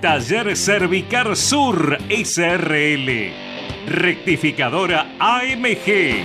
Taller Cervicar Sur SRL. Rectificadora AMG.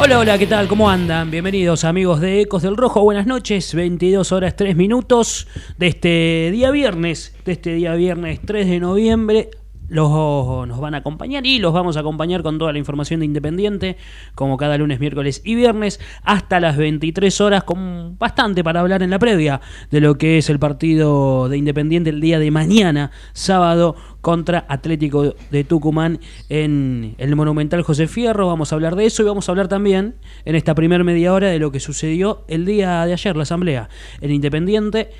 Hola, hola, ¿qué tal? ¿Cómo andan? Bienvenidos amigos de Ecos del Rojo. Buenas noches, 22 horas 3 minutos de este día viernes, de este día viernes 3 de noviembre los, nos van a acompañar y los vamos a acompañar con toda la información de Independiente, como cada lunes, miércoles y viernes, hasta las 23 horas, con bastante para hablar en la previa de lo que es el partido de Independiente el día de mañana, sábado, contra Atlético de Tucumán en el Monumental José Fierro. Vamos a hablar de eso y vamos a hablar también en esta primera media hora de lo que sucedió el día de ayer, la asamblea en Independiente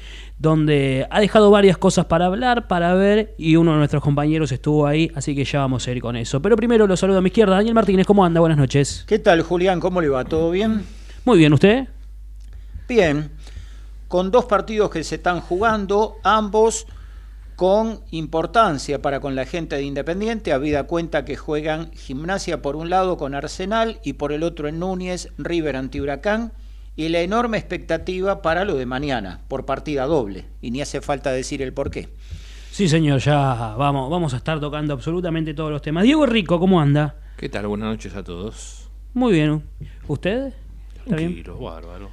donde ha dejado varias cosas para hablar, para ver, y uno de nuestros compañeros estuvo ahí, así que ya vamos a ir con eso. Pero primero lo saludo a mi izquierda, Daniel Martínez, ¿cómo anda? Buenas noches. ¿Qué tal, Julián? ¿Cómo le va? ¿Todo bien? Muy bien, ¿usted? Bien, con dos partidos que se están jugando, ambos con importancia para con la gente de Independiente, habida cuenta que juegan gimnasia por un lado con Arsenal y por el otro en Núñez, River anti Huracán y la enorme expectativa para lo de mañana, por partida doble, y ni hace falta decir el por qué. Sí, señor, ya vamos, vamos a estar tocando absolutamente todos los temas. Diego Rico, ¿cómo anda? ¿Qué tal? Buenas noches a todos. Muy bien. ¿Usted? ¿Está Tranquilo, bien? bárbaro.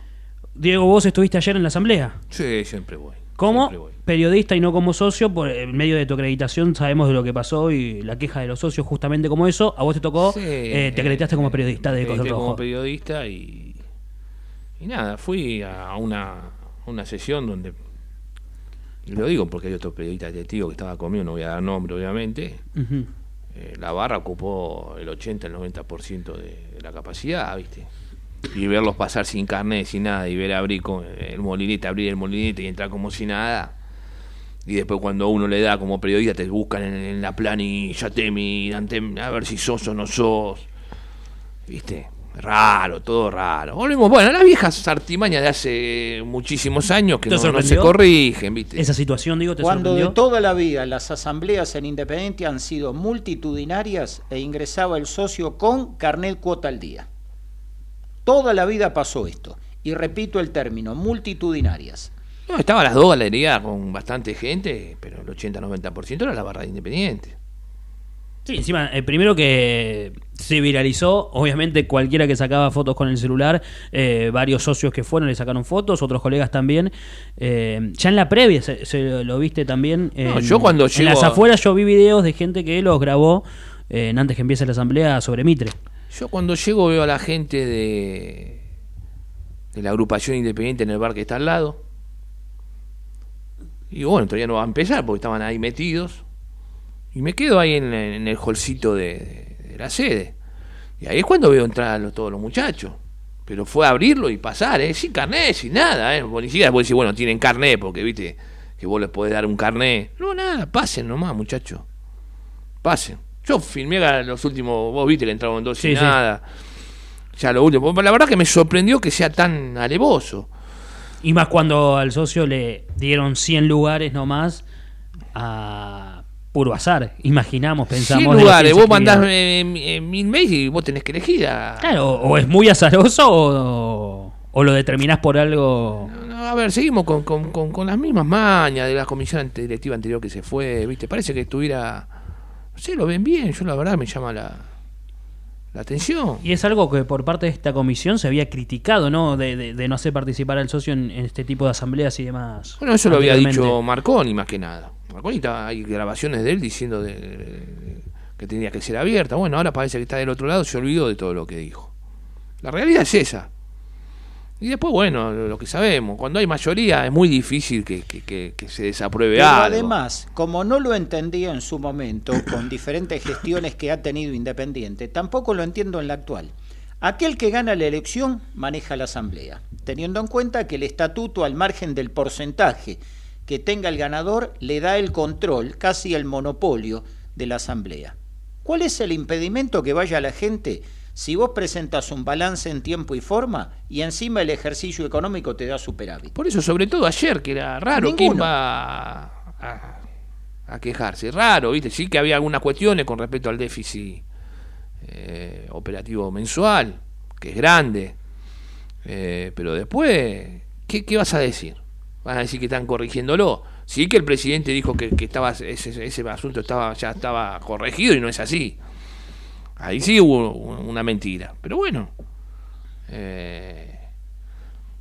Diego, ¿vos estuviste ayer en la asamblea? Sí, siempre voy. Como periodista y no como socio, por el medio de tu acreditación sabemos de lo que pasó y la queja de los socios justamente como eso. A vos te tocó, eh, te acreditaste como periodista de Rojo. como periodista y y nada, fui a una, una sesión donde, y lo digo porque hay otro periodista testigo que estaba conmigo, no voy a dar nombre obviamente, eh, la barra ocupó el 80, el 90% de, de la capacidad, ¿viste? Y verlos pasar sin carnet, sin nada, y ver abrir con el molinete, abrir el molinete y entrar como si nada. Y después cuando uno le da como periodista te buscan en, la planilla, te miran, a ver si sos o no sos. ¿Viste? Raro, todo raro. Volvemos, bueno, las viejas artimañas de hace muchísimos años que no, se corrigen, ¿viste? Esa situación, digo, te Cuando de toda la vida las asambleas en Independiente han sido multitudinarias e ingresaba el socio con carnet cuota al día. Toda la vida pasó esto. Y repito el término, multitudinarias. No, estaban las dos galerías con bastante gente, pero el 80-90% era la barra de Independiente. Sí, encima, el primero que se viralizó, obviamente cualquiera que sacaba fotos con el celular, eh, varios socios que fueron le sacaron fotos, otros colegas también. Eh, ya en la previa se, lo viste también. yo cuando En las afueras yo vi videos de gente que los grabó eh, antes que empiece la asamblea sobre Mitre. Yo cuando llego veo a la gente de, de la agrupación independiente en el bar que está al lado. Y bueno, todavía no va a empezar porque estaban ahí metidos y me quedo ahí en, el holcito de, la sede. Y ahí es cuando veo entrar a todos los muchachos. Pero fue a abrirlo y pasar, ¿eh? sin carnet, sin nada. ¿eh? Policía después decir, bueno, tienen carnet, porque viste que vos les podés dar un carnet. No, nada, pasen nomás, muchachos. Pasen. Yo filmé los últimos, vos viste que entraban dos y nada. Ya lo último. La verdad que me sorprendió que sea tan alevoso. Y más cuando al socio le dieron 100 lugares nomás a puro azar. Imaginamos, pensamos. Sin lugares, vos mandás eh, eh, mil mails y vos tenés que elegir. Claro, o es muy azaroso o, lo determinás por algo. a ver, seguimos con, con, con, las mismas mañas de la comisión directiva anterior que se fue, ¿viste? Parece que estuviera. No sé, lo ven bien, yo la verdad me llama la, la atención. Y es algo que por parte de esta comisión se había criticado, ¿no? De, de, no hacer participar al socio en, este tipo de asambleas y demás. Bueno, eso lo había dicho Marconi más que nada. Marconita, hay grabaciones de él diciendo de, que tenía que ser abierta. Bueno, ahora parece que está del otro lado, se olvidó de todo lo que dijo. La realidad es esa. Y después, bueno, lo que sabemos, cuando hay mayoría es muy difícil que, se desapruebe Pero algo. Además, como no lo entendía en su momento, con diferentes gestiones que ha tenido Independiente, tampoco lo entiendo en la actual. Aquel que gana la elección maneja la asamblea, teniendo en cuenta que el estatuto, al margen del porcentaje que tenga el ganador, le da el control, casi el monopolio de la asamblea. ¿Cuál es el impedimento que vaya la gente si vos presentas un balance en tiempo y forma y encima el ejercicio económico te da superávit. Por eso, sobre todo ayer, que era raro, ¿quién va a, quejarse? Raro, ¿viste? Sí que había algunas cuestiones con respecto al déficit eh, operativo mensual, que es grande, eh, pero después, ¿qué, vas a decir? ¿Vas a decir que están corrigiéndolo? Sí que el presidente dijo que, estaba ese, ese asunto estaba ya estaba corregido y no es así. Ahí sí hubo una mentira. Pero bueno. Eh,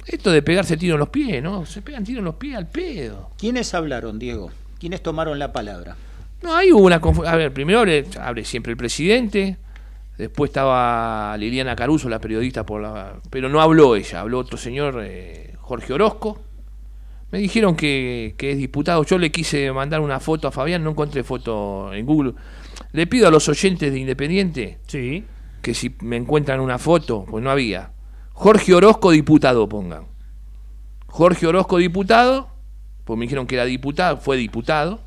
esto de pegarse tiro en los pies, ¿no? Se pegan tiro en los pies al pedo. ¿Quiénes hablaron, Diego? ¿Quiénes tomaron la palabra? No, ahí hubo una confusión. A ver, primero abre siempre el presidente. Después estaba Liliana Caruso, la periodista, por la... pero no habló ella, habló otro señor, eh, Jorge Orozco. Me dijeron que, que, es diputado. Yo le quise mandar una foto a Fabián, no encontré foto en Google. Le pido a los oyentes de Independiente sí. que si me encuentran una foto, pues no había. Jorge Orozco, diputado, pongan. Jorge Orozco, diputado, pues me dijeron que era diputado, fue diputado.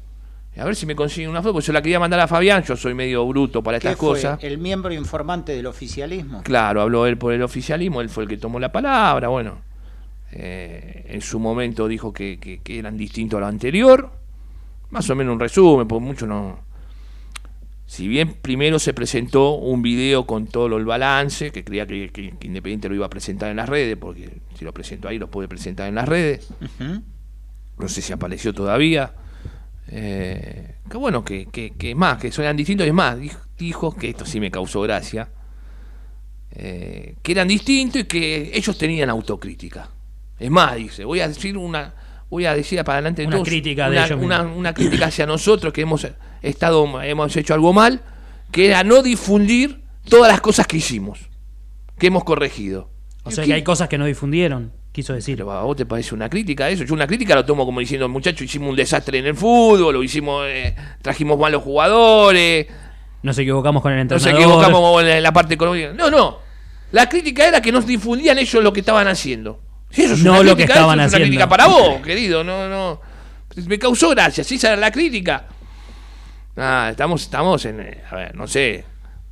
A ver si me consiguen una foto, porque yo la quería mandar a Fabián, yo soy medio bruto para estas cosas. ¿El miembro informante del oficialismo? Claro, habló él por el oficialismo, él fue el que tomó la palabra, bueno. Eh, en su momento dijo que, que, eran distintos a lo anterior. Más o menos un resumen, porque mucho no, si bien primero se presentó un video con todo el balance, que creía que, Independiente lo iba a presentar en las redes, porque si lo presento ahí lo puede presentar en las redes. No sé si apareció todavía. Eh, que bueno, que, que, más, que eran distintos, es más, dijo, que esto sí me causó gracia, eh, que eran distintos y que ellos tenían autocrítica. Es más, dice, voy a decir una, voy a decir para adelante una crítica una, crítica hacia nosotros que hemos estado hemos hecho algo mal que era no difundir todas las cosas que hicimos que hemos corregido. O sea que hay cosas que no difundieron quiso decir. ¿a vos te parece una crítica eso yo una crítica lo tomo como diciendo muchachos hicimos un desastre en el fútbol lo hicimos eh, trajimos malos jugadores nos equivocamos con el entrenador nos equivocamos en la parte económica no no. La crítica era que no difundían ellos lo que estaban haciendo no lo que estaban haciendo. Es una crítica para vos, querido. No, no. Me causó gracia. Si esa era la crítica. Ah, estamos, estamos en. Eh, a ver, no sé.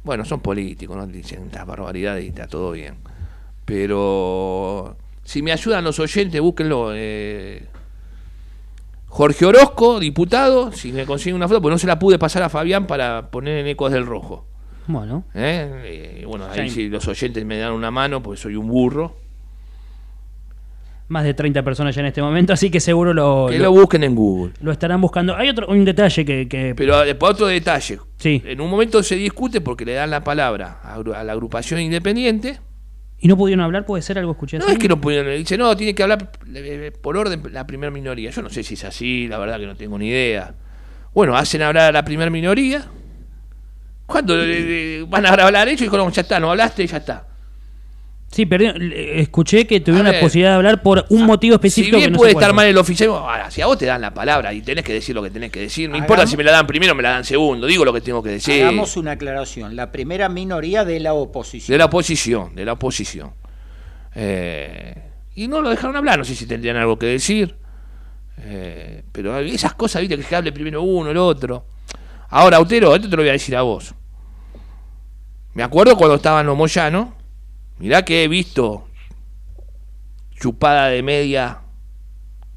Bueno, son políticos, no dicen estas barbaridades y está todo bien. Pero si me ayudan los oyentes, búsquenlo. Eh, Jorge Orozco, diputado, si me consiguen una foto, pues no se la pude pasar a Fabián para poner en Ecos del Rojo. Bueno. ¿Eh? bueno, ahí si los oyentes me dan una mano, pues soy un burro más de 30 personas ya en este momento, así que seguro lo... Que lo, busquen en Google. Lo estarán buscando. Hay otro un detalle que... Pero después otro detalle. Sí. En un momento se discute porque le dan la palabra a, la agrupación independiente. ¿Y no pudieron hablar? ¿Puede ser algo escuché No es que no pudieron. Dice, no, tiene que hablar por orden la primera minoría. Yo no sé si es así, la verdad que no tengo ni idea. Bueno, hacen hablar a la primera minoría. ¿Cuándo van a hablar ellos? Y dijeron, ya está, no hablaste, ya está. Sí, pero escuché que tuvieron la posibilidad de hablar por un motivo específico. Si bien puede estar mal el oficial, si a vos te dan la palabra y tenés que decir lo que tenés que decir, no importa si me la dan primero o me la dan segundo, digo lo que tengo que decir. Hagamos una aclaración, la primera minoría de la oposición. De la oposición, de la oposición. Eh, y no lo dejaron hablar, no sé si tendrían algo que decir. Eh, pero esas cosas, viste, que hable primero uno, el otro. Ahora, Autero, esto te lo voy a decir a vos. Me acuerdo cuando estaban los Moyanos Mirá que he visto chupada de media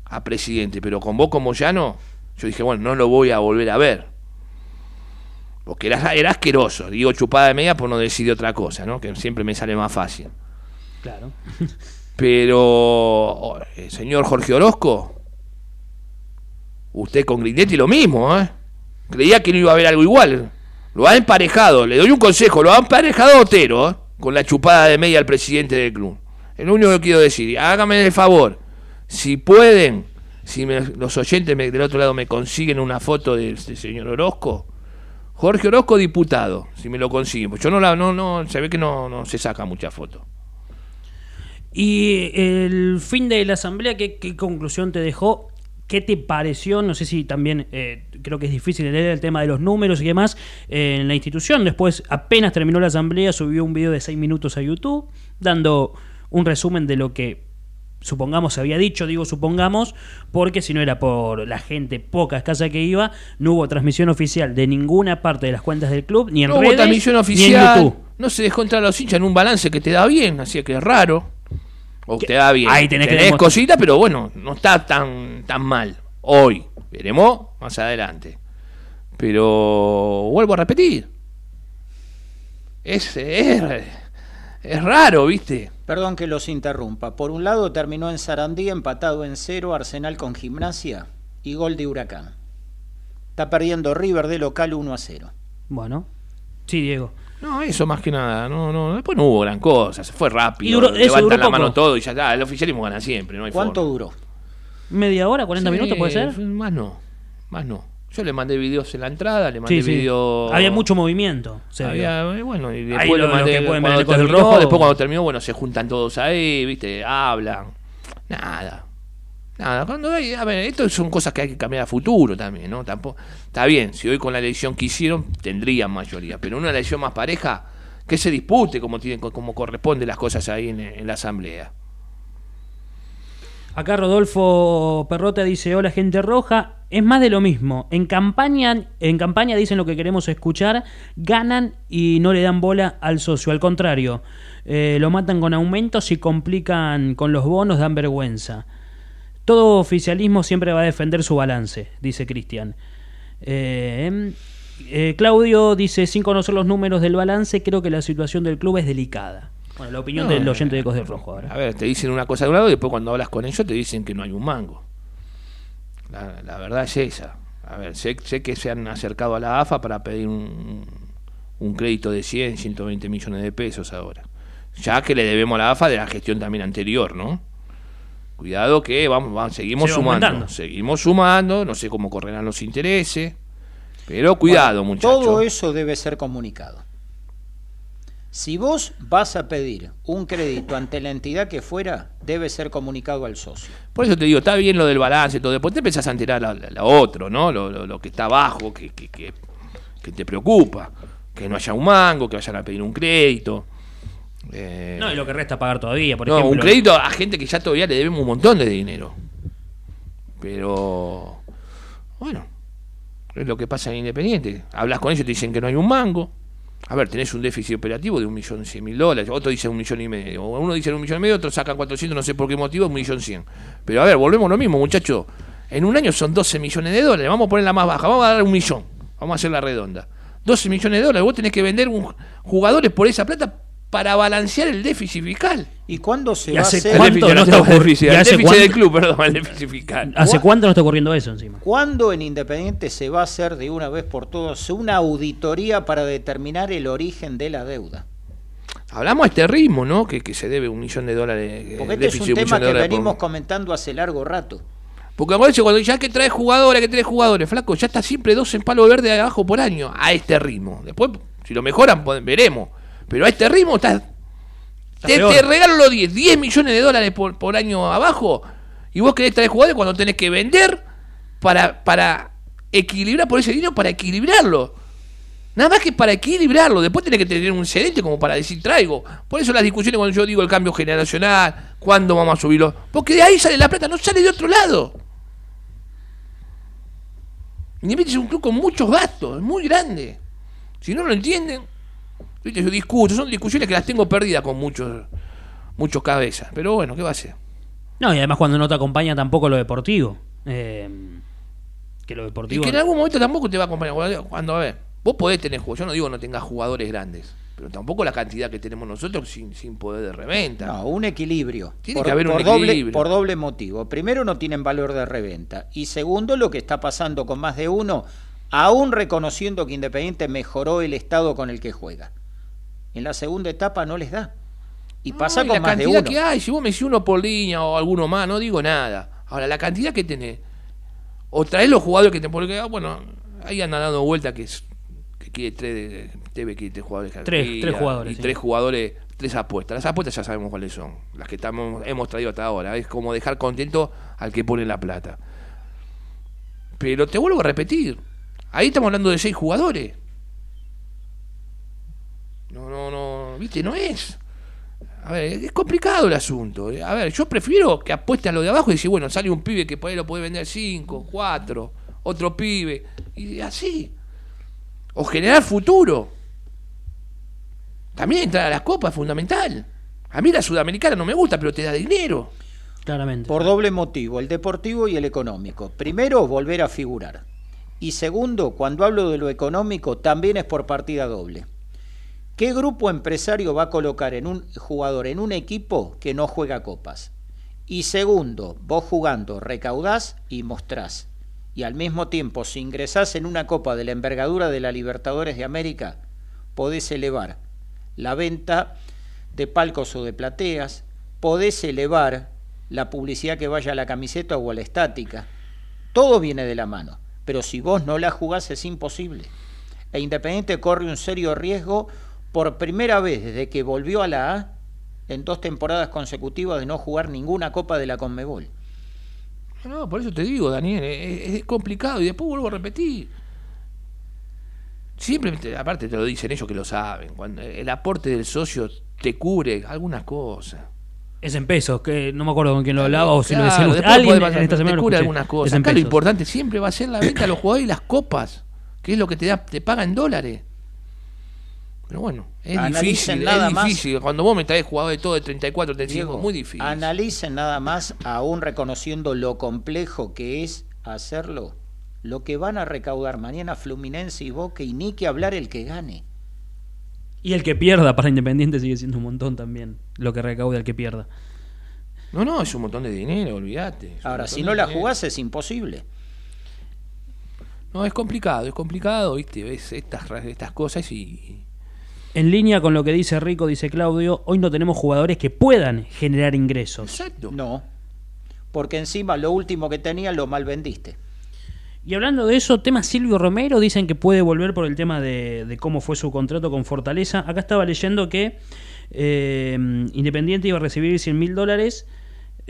a presidente, pero con vos como no yo dije, bueno, no lo voy a volver a ver. Porque era, era asqueroso. Digo chupada de media por no decir otra cosa, ¿no? Que siempre me sale más fácil. Claro. Pero, oh, eh, señor Jorge Orozco, usted con Grindetti lo mismo, ¿eh? Creía que no iba a haber algo igual. Lo ha emparejado, le doy un consejo, lo ha emparejado Otero, ¿eh? Con la chupada de media al presidente del club. Es lo único que quiero decir. Hágame el favor, si pueden, si los oyentes del otro lado me consiguen una foto del, señor Orozco, Jorge Orozco diputado, si me lo consiguen, pues yo no la, no, no, se ve que no, no se saca mucha foto. Y el fin de la asamblea, ¿qué, conclusión te dejó? ¿Qué te pareció? No sé si también eh, creo que es difícil leer el tema de los números y demás eh, en la institución. Después, apenas terminó la asamblea, subió un video de seis minutos a YouTube dando un resumen de lo que supongamos se había dicho, digo supongamos, porque si no era por la gente poca escasa que iba, no hubo transmisión oficial de ninguna parte de las cuentas del club, ni en no redes, hubo transmisión oficial, YouTube. No se dejó entrar a los hinchas en un balance que te da bien, así que es raro. O te da bien. Ahí tenés, cositas, pero bueno, no está tan, tan mal. Hoy. Veremos más adelante. Pero vuelvo a repetir. Es, es, es raro, ¿viste? Perdón que los interrumpa. Por un lado terminó en Sarandí empatado en cero Arsenal con Gimnasia y gol de Huracán. Está perdiendo River de local 1 a 0. Bueno, sí, Diego. No, eso más que nada. No, no, después no hubo gran cosa. Se fue rápido. levantan la mano todo y ya está. El oficialismo gana siempre. No hay ¿Cuánto duró? ¿Media hora, 40 minutos puede ser? Más no. Más no. Yo le mandé videos en la entrada, le mandé videos. Había mucho movimiento. Había, bueno, y después lo, mandé, cuando terminó, después cuando terminó, bueno, se juntan todos ahí, ¿viste? Hablan. Nada. Nada, cuando hay, a ver, esto son cosas que hay que cambiar a futuro también, ¿no? Tampoco, está bien, si hoy con la elección que hicieron, tendrían mayoría, pero una elección más pareja, que se dispute como, tiene, como corresponde las cosas ahí en la asamblea. Acá Rodolfo Perrota dice, hola gente roja, es más de lo mismo. En campaña, en campaña dicen lo que queremos escuchar, ganan y no le dan bola al socio. Al contrario, eh, lo matan con aumentos y complican con los bonos, dan vergüenza. Todo oficialismo siempre va a defender su balance, dice Cristian. Eh, eh, Claudio dice, sin conocer los números del balance, creo que la situación del club es delicada. Bueno, la opinión del oyente de Ecos del Rojo ahora. A ver, te dicen una cosa de un lado y después cuando hablas con ellos te dicen que no hay un mango. La, verdad es esa. A ver, sé, que se han acercado a la AFA para pedir un, crédito de 100, 120 millones de pesos ahora. Ya que le debemos a la AFA de la gestión también anterior, ¿no? Cuidado que vamos, vamos seguimos sumando. Seguimos sumando, no sé cómo correrán los intereses. Pero cuidado, muchachos. Todo eso debe ser comunicado. Si vos vas a pedir un crédito ante la entidad que fuera, debe ser comunicado al socio. Por eso te digo, está bien lo del balance y todo. Después te empezás a enterar a, otro, ¿no? Lo, que está abajo, que, que, te preocupa. Que no haya un mango, que vayan a pedir un crédito. Eh, no, y lo que resta pagar todavía, por no, un crédito a gente que ya todavía le debemos un montón de dinero. Pero, bueno, es lo que pasa en Independiente. Hablas con ellos y te dicen que no hay un mango a ver, tenés un déficit operativo de un millón cien mil dólares, otro dice un millón y medio, uno dice un millón y medio, otro sacan 400, no sé por qué motivo, un millón cien. Pero a ver, volvemos a lo mismo, muchachos. En un año son 12 millones de dólares, vamos a poner la más baja, vamos a dar un millón, vamos a hacer la redonda. 12 millones de dólares, vos tenés que vender un, jugadores por esa plata para balancear el déficit fiscal. ¿Y cuándo se va a hacer? el déficit, no el déficit del club, perdón, el déficit fiscal. ¿Hace cuánto no está ocurriendo eso encima? ¿Cuándo en Independiente se va a hacer de una vez por todas una auditoría para determinar el origen de la deuda? Hablamos a este ritmo, ¿no? Que, que se debe un millón de dólares. Eh, Porque este es un tema que venimos comentando hace largo rato. Porque cuando ya que trae jugadores, que trae jugadores, flaco, ya está siempre dos en palo verde de abajo por año, a este ritmo. Después, si lo mejoran, veremos. Pero a este ritmo estás. Te, regalo los 10, 10 millones de dólares por, por año abajo. Y vos querés traer jugadores cuando tenés que vender para, para equilibrar por ese dinero, para equilibrarlo. Nada más que para equilibrarlo. Después tenés que tener un excedente como para decir traigo. Por eso las discusiones cuando yo digo el cambio generacional, cuándo vamos a subirlo. Porque de ahí sale la plata, no sale de otro lado. Independiente es un club con muchos gastos, muy grande. Si no lo entienden, yo discuto, son discusiones que las tengo perdidas con muchos, muchos cabezas. Pero bueno, ¿qué va a ser? No, y además cuando no te acompaña tampoco lo deportivo. Eh, que lo deportivo. Y que en algún momento tampoco te va a acompañar. Cuando, a ver, vos podés tener jugadores. Yo no digo no tengas jugadores grandes. Pero tampoco la cantidad que tenemos nosotros sin, sin poder de reventa. No, un equilibrio. Tiene que haber un equilibrio. por doble motivo. Primero, no tienen valor de reventa. Y segundo, lo que está pasando con más de uno, aún reconociendo que Independiente mejoró el estado con el que juega en la segunda etapa no les da. Y pasa con la más cantidad que hay, si vos me decís uno por línea o alguno más, no digo nada. Ahora, la cantidad que tenés, o traes los jugadores que te porque ah, bueno, ahí andan dando vuelta que, es, que quiere tres, debe que tres jugadores. Tres, tres jugadores. Y sí. tres jugadores, tres apuestas. Las apuestas ya sabemos cuáles son, las que estamos, hemos traído hasta ahora. Es como dejar contento al que pone la plata. Pero te vuelvo a repetir, ahí estamos hablando de seis jugadores. No, no, no, viste, no es. A ver, es complicado el asunto. A ver, yo prefiero que apueste a lo de abajo y decir, bueno, sale un pibe que por ahí lo puede vender 5, 4, otro pibe, y así. O generar futuro. También entrar a las copas es fundamental. A mí la sudamericana no me gusta, pero te da dinero. Claramente. Por doble motivo, el deportivo y el económico. Primero, volver a figurar. Y segundo, cuando hablo de lo económico, también es por partida doble. ¿Qué grupo empresario va a colocar en un jugador en un equipo que no juega copas? Y segundo, vos jugando recaudás y mostrás. Y al mismo tiempo, si ingresás en una copa de la envergadura de la Libertadores de América, podés elevar la venta de palcos o de plateas, podés elevar la publicidad que vaya a la camiseta o a la estática. Todo viene de la mano, pero si vos no la jugás es imposible. E Independiente corre un serio riesgo por primera vez desde que volvió a la A en dos temporadas consecutivas de no jugar ninguna copa de la Conmebol. No, por eso te digo, Daniel, es, es complicado y después vuelvo a repetir. Siempre, te- aparte te lo dicen ellos que lo saben, cuando el aporte del socio te cubre algunas cosas. Es en pesos, que no me acuerdo con quién lo hablaba o si lo decía Alguien puede pasar, en esta te semana lo cubre escuché. algunas cosas. Acá lo importante siempre va a ser la venta a los jugadores y las copas, que es lo que te da, te paga en dólares. Pero bueno, es Analicen difícil, nada es más. difícil. Cuando vos me traes jugadores de todo de 34, 35, Diego, muy difícil. Analicen nada más, aún reconociendo lo complejo que es hacerlo, lo que van a recaudar mañana Fluminense y Boca y ni que hablar el que gane. Y el que pierda para Independiente sigue siendo un montón también. Lo que recaude el que pierda. No, no, es un montón de dinero, olvídate. Ahora, si no la dinero. jugás es imposible. No, es complicado, es complicado, ¿viste? Ves estas, estas cosas y. En línea con lo que dice Rico, dice Claudio, hoy no tenemos jugadores que puedan generar ingresos. Exacto. No, porque encima lo último que tenía lo mal vendiste. Y hablando de eso, tema Silvio Romero, dicen que puede volver por el tema de, de cómo fue su contrato con Fortaleza. Acá estaba leyendo que eh, Independiente iba a recibir 100 mil dólares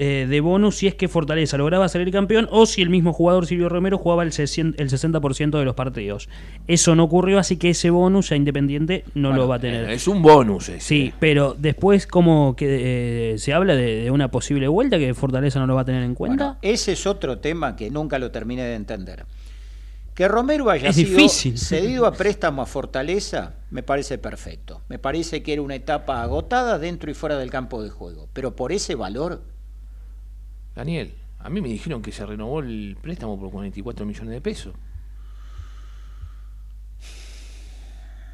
eh, de bonus si es que Fortaleza lograba salir campeón o si el mismo jugador Silvio Romero jugaba el 60%, el 60% de los partidos. Eso no ocurrió, así que ese bonus a Independiente no Bueno, lo va a tener. Es un bonus ese. Sí, pero después como que eh, se habla de, de una posible vuelta que Fortaleza no lo va a tener en cuenta. Bueno, ese es otro tema que nunca lo terminé de entender. Que Romero haya Es sido difícil. cedido a préstamo a Fortaleza me parece perfecto. Me parece que era una etapa agotada dentro y fuera del campo de juego. Pero por ese valor, Daniel, a mí me dijeron que se renovó el préstamo por 44 millones de pesos.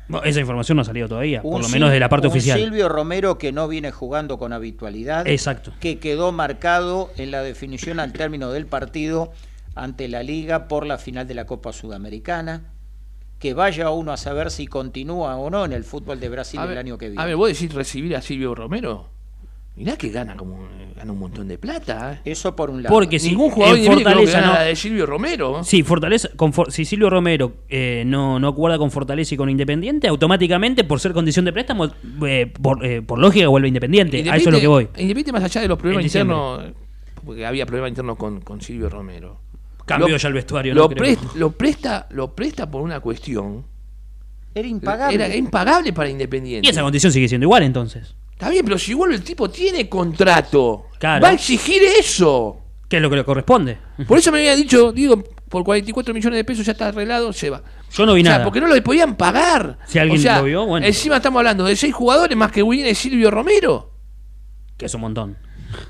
Bueno, esa información no ha salido todavía, por lo menos de la parte un oficial. Silvio Romero que no viene jugando con habitualidad. Exacto. Que quedó marcado en la definición al término del partido ante la Liga por la final de la Copa Sudamericana. Que vaya uno a saber si continúa o no en el fútbol de Brasil A el ver, año que viene. A ver, vos decís recibir a Silvio Romero. Mirá que gana como gana un montón de plata. ¿eh? Eso por un lado. Porque si Ningún jugador en Fortaleza gana no- la de Silvio Romero. Sí, Fortaleza, con For- si Silvio Romero eh, no, no acuerda con Fortaleza y con Independiente, automáticamente, por ser condición de préstamo, eh, por, eh, por lógica vuelve Independiente. A eso es lo que voy. Independiente más allá de los problemas internos, porque había problemas internos con, con Silvio Romero. Cambió Lo- ya el vestuario, Lo, ¿no? Presta, lo, presta, lo presta por una cuestión. Era impagable. Era impagable para Independiente. Y esa condición sigue siendo igual entonces. Está bien, pero si igual el tipo tiene contrato, Claro. va a exigir eso. ¿Qué es lo que le corresponde? Por eso me había dicho, digo, por 44 millones de pesos ya está arreglado, se va. Yo no vi o sea, nada. porque no lo podían pagar. Si alguien O sea, lo vio, bueno. Encima estamos hablando de seis jugadores más que William y Silvio Romero. Que es un montón.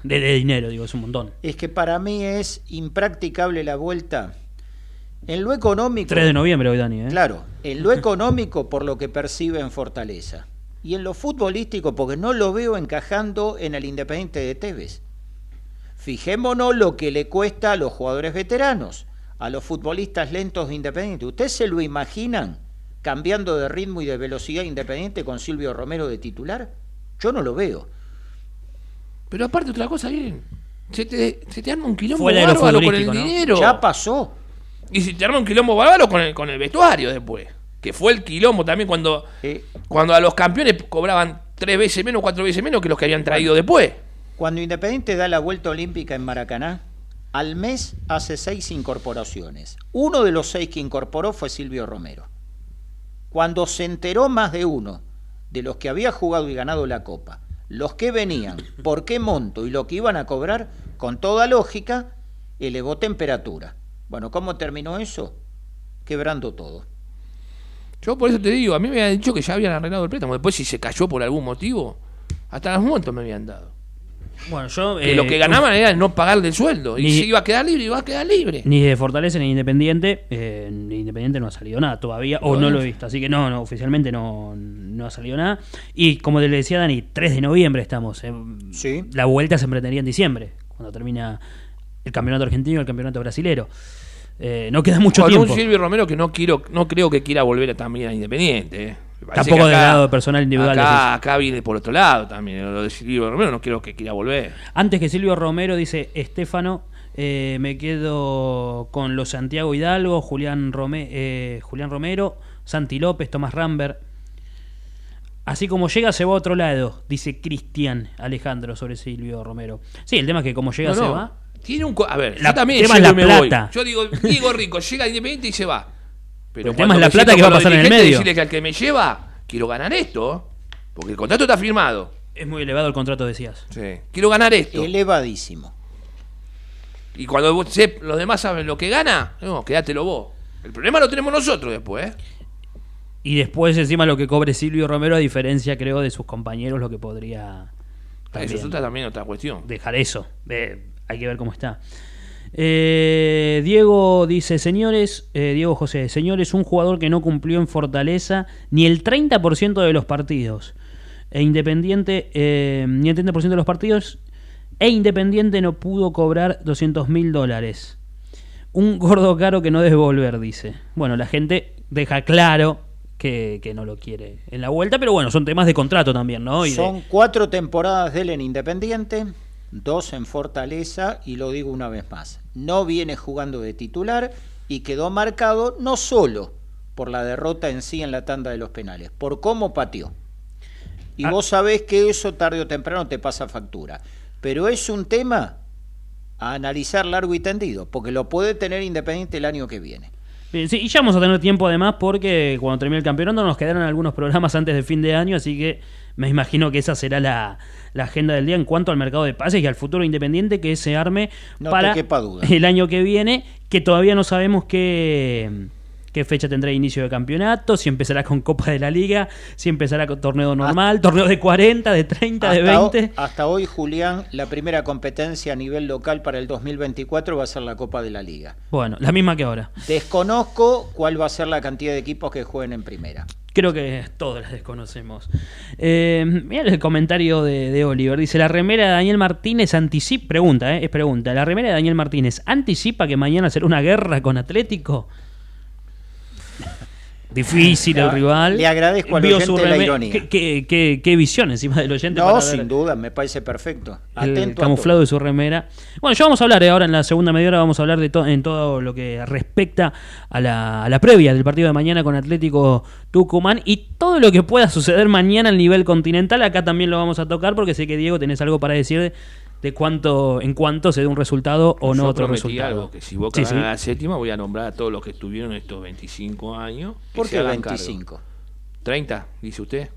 De, de dinero, digo, es un montón. Es que para mí es impracticable la vuelta. En lo económico. 3 de noviembre hoy, Dani. ¿eh? Claro, en lo económico por lo que percibe en Fortaleza. Y en lo futbolístico porque no lo veo encajando en el Independiente de Tevez. Fijémonos lo que le cuesta a los jugadores veteranos, a los futbolistas lentos de Independiente. ¿Ustedes se lo imaginan cambiando de ritmo y de velocidad Independiente con Silvio Romero de titular? Yo no lo veo. Pero aparte otra cosa, bien. Se te, se te arma un quilombo bárbaro con el dinero. Ya pasó. Y se te arma un quilombo bárbaro con el, con el vestuario después. Que fue el quilombo también cuando, Eh, cuando a los campeones cobraban tres veces menos, cuatro veces menos que los que habían traído después. Cuando Independiente da la vuelta olímpica en Maracaná, al mes hace seis incorporaciones. Uno de los seis que incorporó fue Silvio Romero. Cuando se enteró más de uno de los que había jugado y ganado la Copa, los que venían, por qué monto y lo que iban a cobrar, con toda lógica, elevó temperatura. Bueno, ¿cómo terminó eso? Quebrando todo. Yo por eso te digo, a mí me habían dicho que ya habían arreglado el préstamo. Después si se cayó por algún motivo, hasta los montos me habían dado. Bueno, yo. Que eh, lo que ganaban era el no pagarle el sueldo. Y si iba a quedar libre, iba a quedar libre. Ni de Fortaleza ni de Independiente. eh, ni Independiente no ha salido nada todavía, o No, lo he visto. Así que no, no oficialmente no, no ha salido nada. Y como te le decía Dani, 3 de noviembre estamos. eh, Sí. La vuelta se emprendería en diciembre, cuando termina el campeonato argentino y el campeonato brasilero. Eh, no queda mucho Con tiempo. un Silvio Romero que no quiero, no creo que quiera volver a también a Independiente. eh. Tampoco que del lado personal individual. Acá, acá viene por otro lado también. Lo de Silvio Romero no quiero que quiera volver. Antes que Silvio Romero, dice Estefano, eh, me quedo con los Santiago Hidalgo, Julián, Rome- eh, Julián Romero, Santi López, Tomás Rambert. Así como llega, se va a otro lado, dice Cristian Alejandro sobre Silvio Romero. Sí, el tema es que como llega, No, se va. Tiene un. co- A ver, La- yo también tema es llego la me voy. plata. Yo digo, Diego Rico llega a Independiente y se va. Pero El tema es la plata que va a pasar en el medio. Decirle que al que me lleva, quiero ganar esto. Porque el contrato está firmado. Es muy elevado el contrato, decías. Sí. Quiero ganar esto. Elevadísimo. Y cuando vos los demás saben lo que gana, no, quédatelo vos. El problema lo tenemos nosotros después, ¿eh? Y después, encima, lo que cobre Silvio Romero, a diferencia, creo, de sus compañeros, lo que podría. Eso es otra- también otra cuestión. dejar eso. Eh, hay que ver cómo está. Eh, Diego dice, señores, eh, Diego José, señores, un jugador que no cumplió en Fortaleza ni el 30% de los partidos. E Independiente, eh, ni el 30% de los partidos. E Independiente no pudo cobrar 200 mil dólares. Un gordo caro que no debe volver, dice. Bueno, la gente deja claro que, que no lo quiere en la vuelta, pero bueno, son temas de contrato también, ¿no? Y de- Son cuatro temporadas de él en Independiente, dos en Fortaleza y lo digo una vez más, no viene jugando de titular y quedó marcado no solo por la derrota en sí en la tanda de los penales, por cómo pateó. Y Ah. vos sabés que eso tarde o temprano te pasa factura. Pero es un tema a analizar largo y tendido, porque lo puede tener Independiente el año que viene. Sí, y ya vamos a tener tiempo además porque cuando termine el campeonato nos quedaron algunos programas antes de fin de año, así que me imagino que esa será la, la agenda del día en cuanto al mercado de pases y al futuro independiente que se arme No para el año que viene, que todavía no sabemos qué, qué fecha tendrá inicio de campeonato, si empezará con Copa de la Liga, si empezará con torneo normal, torneo de 40, de 30, de Hasta, ho- 20. hasta hoy, Julián, la primera competencia a nivel local para el 2024 va a ser la Copa de la Liga. Bueno, la misma que ahora. Desconozco cuál va a ser la cantidad de equipos que jueguen en primera. Creo que todos las desconocemos. Eh, mira el comentario de, de Oliver. Dice, la remera de Daniel Martínez anticipa... Pregunta, eh, es pregunta. ¿La remera de Daniel Martínez anticipa que mañana será una guerra con Atlético? Difícil el rival. le agradezco al Vio oyente su la ironía. ¿Qué, qué, qué- qué visión encima del oyente. No, para sin ver duda, me parece perfecto. El Atento a camuflado de su remera. Bueno, ya vamos a hablar eh, ahora en la segunda media hora, vamos a hablar de to- en todo lo que respecta a la, a la previa del partido de mañana con Atlético Tucumán y todo lo que pueda suceder mañana al nivel continental. Acá también lo vamos a tocar porque sé que Diego tenés algo para decir de, de cuánto, en cuánto se dé un resultado o no Yo otro resultado. algo, que si Boca Sí, gana sí. la séptima, voy a nombrar a todos los que estuvieron estos 25 años. ¿Por qué hagan cargo. 25? 30, dice usted.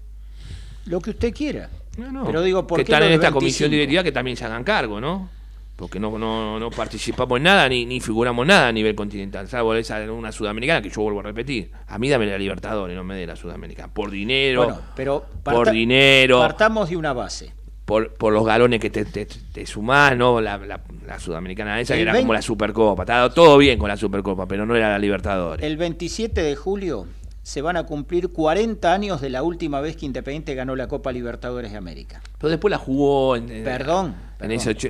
Lo que usted quiera. No, no. Pero digo, ¿por que qué están en de esta 25? comisión directiva que también se hagan cargo, ¿no? Porque no, no, no participamos en nada ni, ni figuramos nada a nivel continental, salvo esa en una sudamericana que yo vuelvo a repetir. A mí dame la Libertadores, no me dé la sudamericana. Por dinero, Bueno, pero por dinero, partamos de una base. Por, por los galones que te, te, te sumás, ¿no? La, la, la sudamericana esa que era 20 como la Supercopa. Estaba todo bien con la Supercopa, pero no era la Libertadores. El 27 de julio se van a cumplir 40 años de la última vez que Independiente ganó la Copa Libertadores de América. Pero después la jugó en, en- Perdón, En perdón. ese ocho-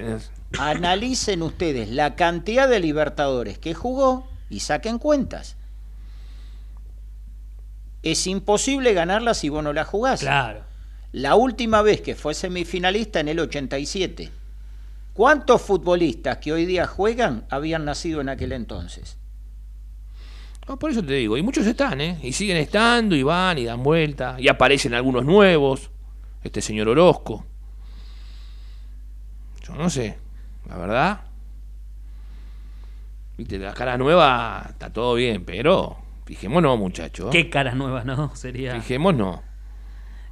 Analicen ustedes la cantidad de Libertadores que jugó y saquen cuentas. Es imposible ganarla si vos no la jugás. Claro. La última vez que fue semifinalista en el 87. ¿Cuántos futbolistas que hoy día juegan habían nacido en aquel entonces? por eso te digo, y muchos están, ¿eh? Y siguen estando, y van, y dan vuelta, y aparecen algunos nuevos. Este señor Orozco. Yo no sé, la verdad. Viste, la cara nueva está todo bien, pero fijémonos, muchachos. ¿Qué caras nuevas, no? Sería. Fijémonos.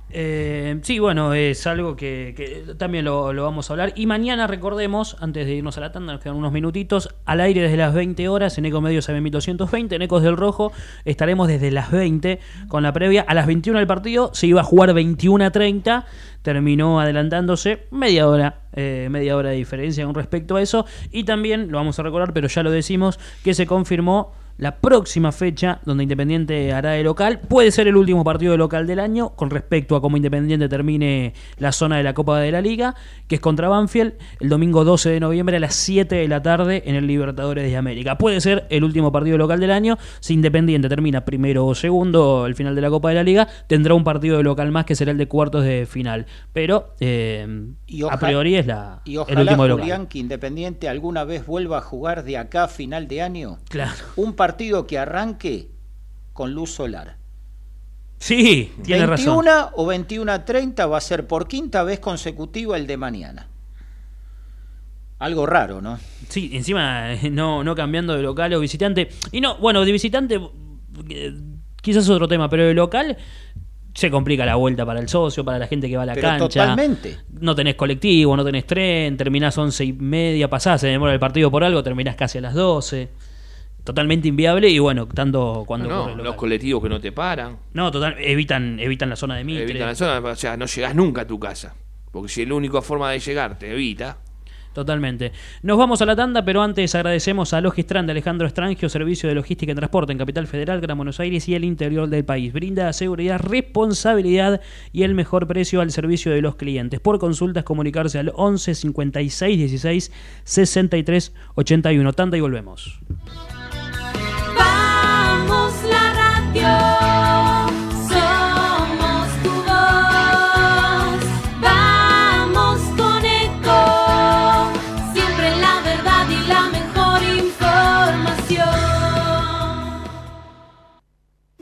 Eh, sí, bueno, es algo que, también lo, vamos a hablar. Y mañana, recordemos, antes de irnos a la tanda, nos quedan unos minutitos, al aire desde las 20 horas en Ecomedios AM 1220, en Ecos del Rojo, estaremos desde las 20 con la previa. A las 21 del partido se iba a jugar 21 a 30, terminó adelantándose media hora, eh, media hora de diferencia con respecto a eso. Y también, lo vamos a recordar, pero ya lo decimos, que se confirmó la próxima fecha donde Independiente hará de local. Puede ser el último partido de local del año con respecto a cómo Independiente termine la zona de la Copa de la Liga, que es contra Banfield el domingo 12 de noviembre a las 7 de la tarde en el Libertadores de América. Puede ser el último partido local del año. Si Independiente termina primero o segundo el final de la Copa de la Liga, tendrá un partido de local más que será el de cuartos de final. Pero eh, a priori es la, y ojalá, el último de local. que Independiente alguna vez vuelva a jugar de acá a final de año. Claro. Un partido que arranque con luz solar. Sí, tiene 21 razón. o 21 a 30 va a ser por quinta vez consecutiva el de mañana. Algo raro, ¿no? Sí, encima no, no cambiando de local o visitante. Y no, bueno, de visitante eh, quizás es otro tema, pero de local se complica la vuelta para el socio, para la gente que va a la cancha. Totalmente. No tenés colectivo, no tenés tren, terminás once y media, pasás, se demora el partido por algo, terminás casi a las 12 totalmente inviable y bueno, tanto cuando no, los colectivos que no te paran. No, total, evitan evitan la zona de Mitre. Evitan la zona, o sea, no llegas nunca a tu casa, porque si es la única forma de llegar te evita. Totalmente. Nos vamos a la tanda, pero antes agradecemos a Logistran de Alejandro Estrangio, servicio de logística y transporte en Capital Federal, Gran Buenos Aires y el interior del país. Brinda seguridad, responsabilidad y el mejor precio al servicio de los clientes. Por consultas, comunicarse al 11 56 16 63 81. Tanda y volvemos.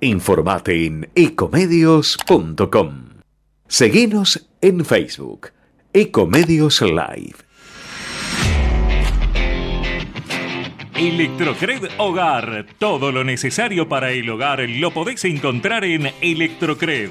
Informate en ecomedios.com. Seguinos en Facebook, Ecomedios Live. Electrocred Hogar. Todo lo necesario para el hogar lo podéis encontrar en Electrocred.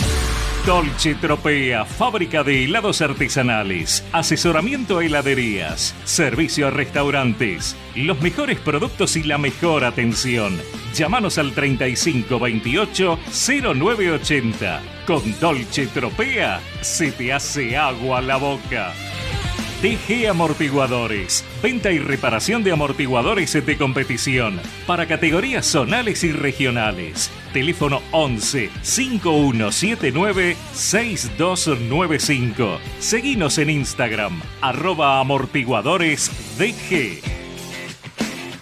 Dolce Tropea, fábrica de helados artesanales, asesoramiento a heladerías, servicio a restaurantes, los mejores productos y la mejor atención. Llámanos al 3528 0980. Con Dolce Tropea se te hace agua la boca. DG Amortiguadores. Venta y reparación de amortiguadores de competición para categorías zonales y regionales. Teléfono 11 5179 6295. Seguinos en Instagram, arroba amortiguadores DG.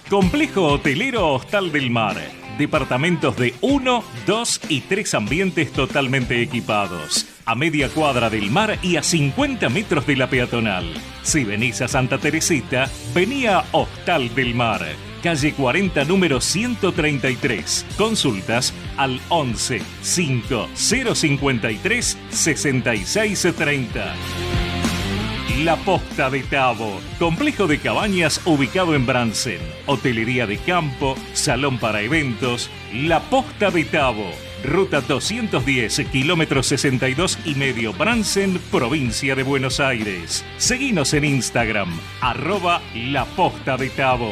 Complejo Hotelero Hostal del Mar. Departamentos de 1, 2 y 3 ambientes totalmente equipados. A media cuadra del mar y a 50 metros de la peatonal. Si venís a Santa Teresita, vení a Hostal del Mar. Calle 40, número 133. Consultas al 11 5 053 6630. La Posta de Tabo, complejo de cabañas ubicado en Bransen, hotelería de campo, salón para eventos, La Posta de Tabo, ruta 210, kilómetro 62 y medio Bransen, provincia de Buenos Aires. Seguinos en Instagram, arroba La Posta de Tabo.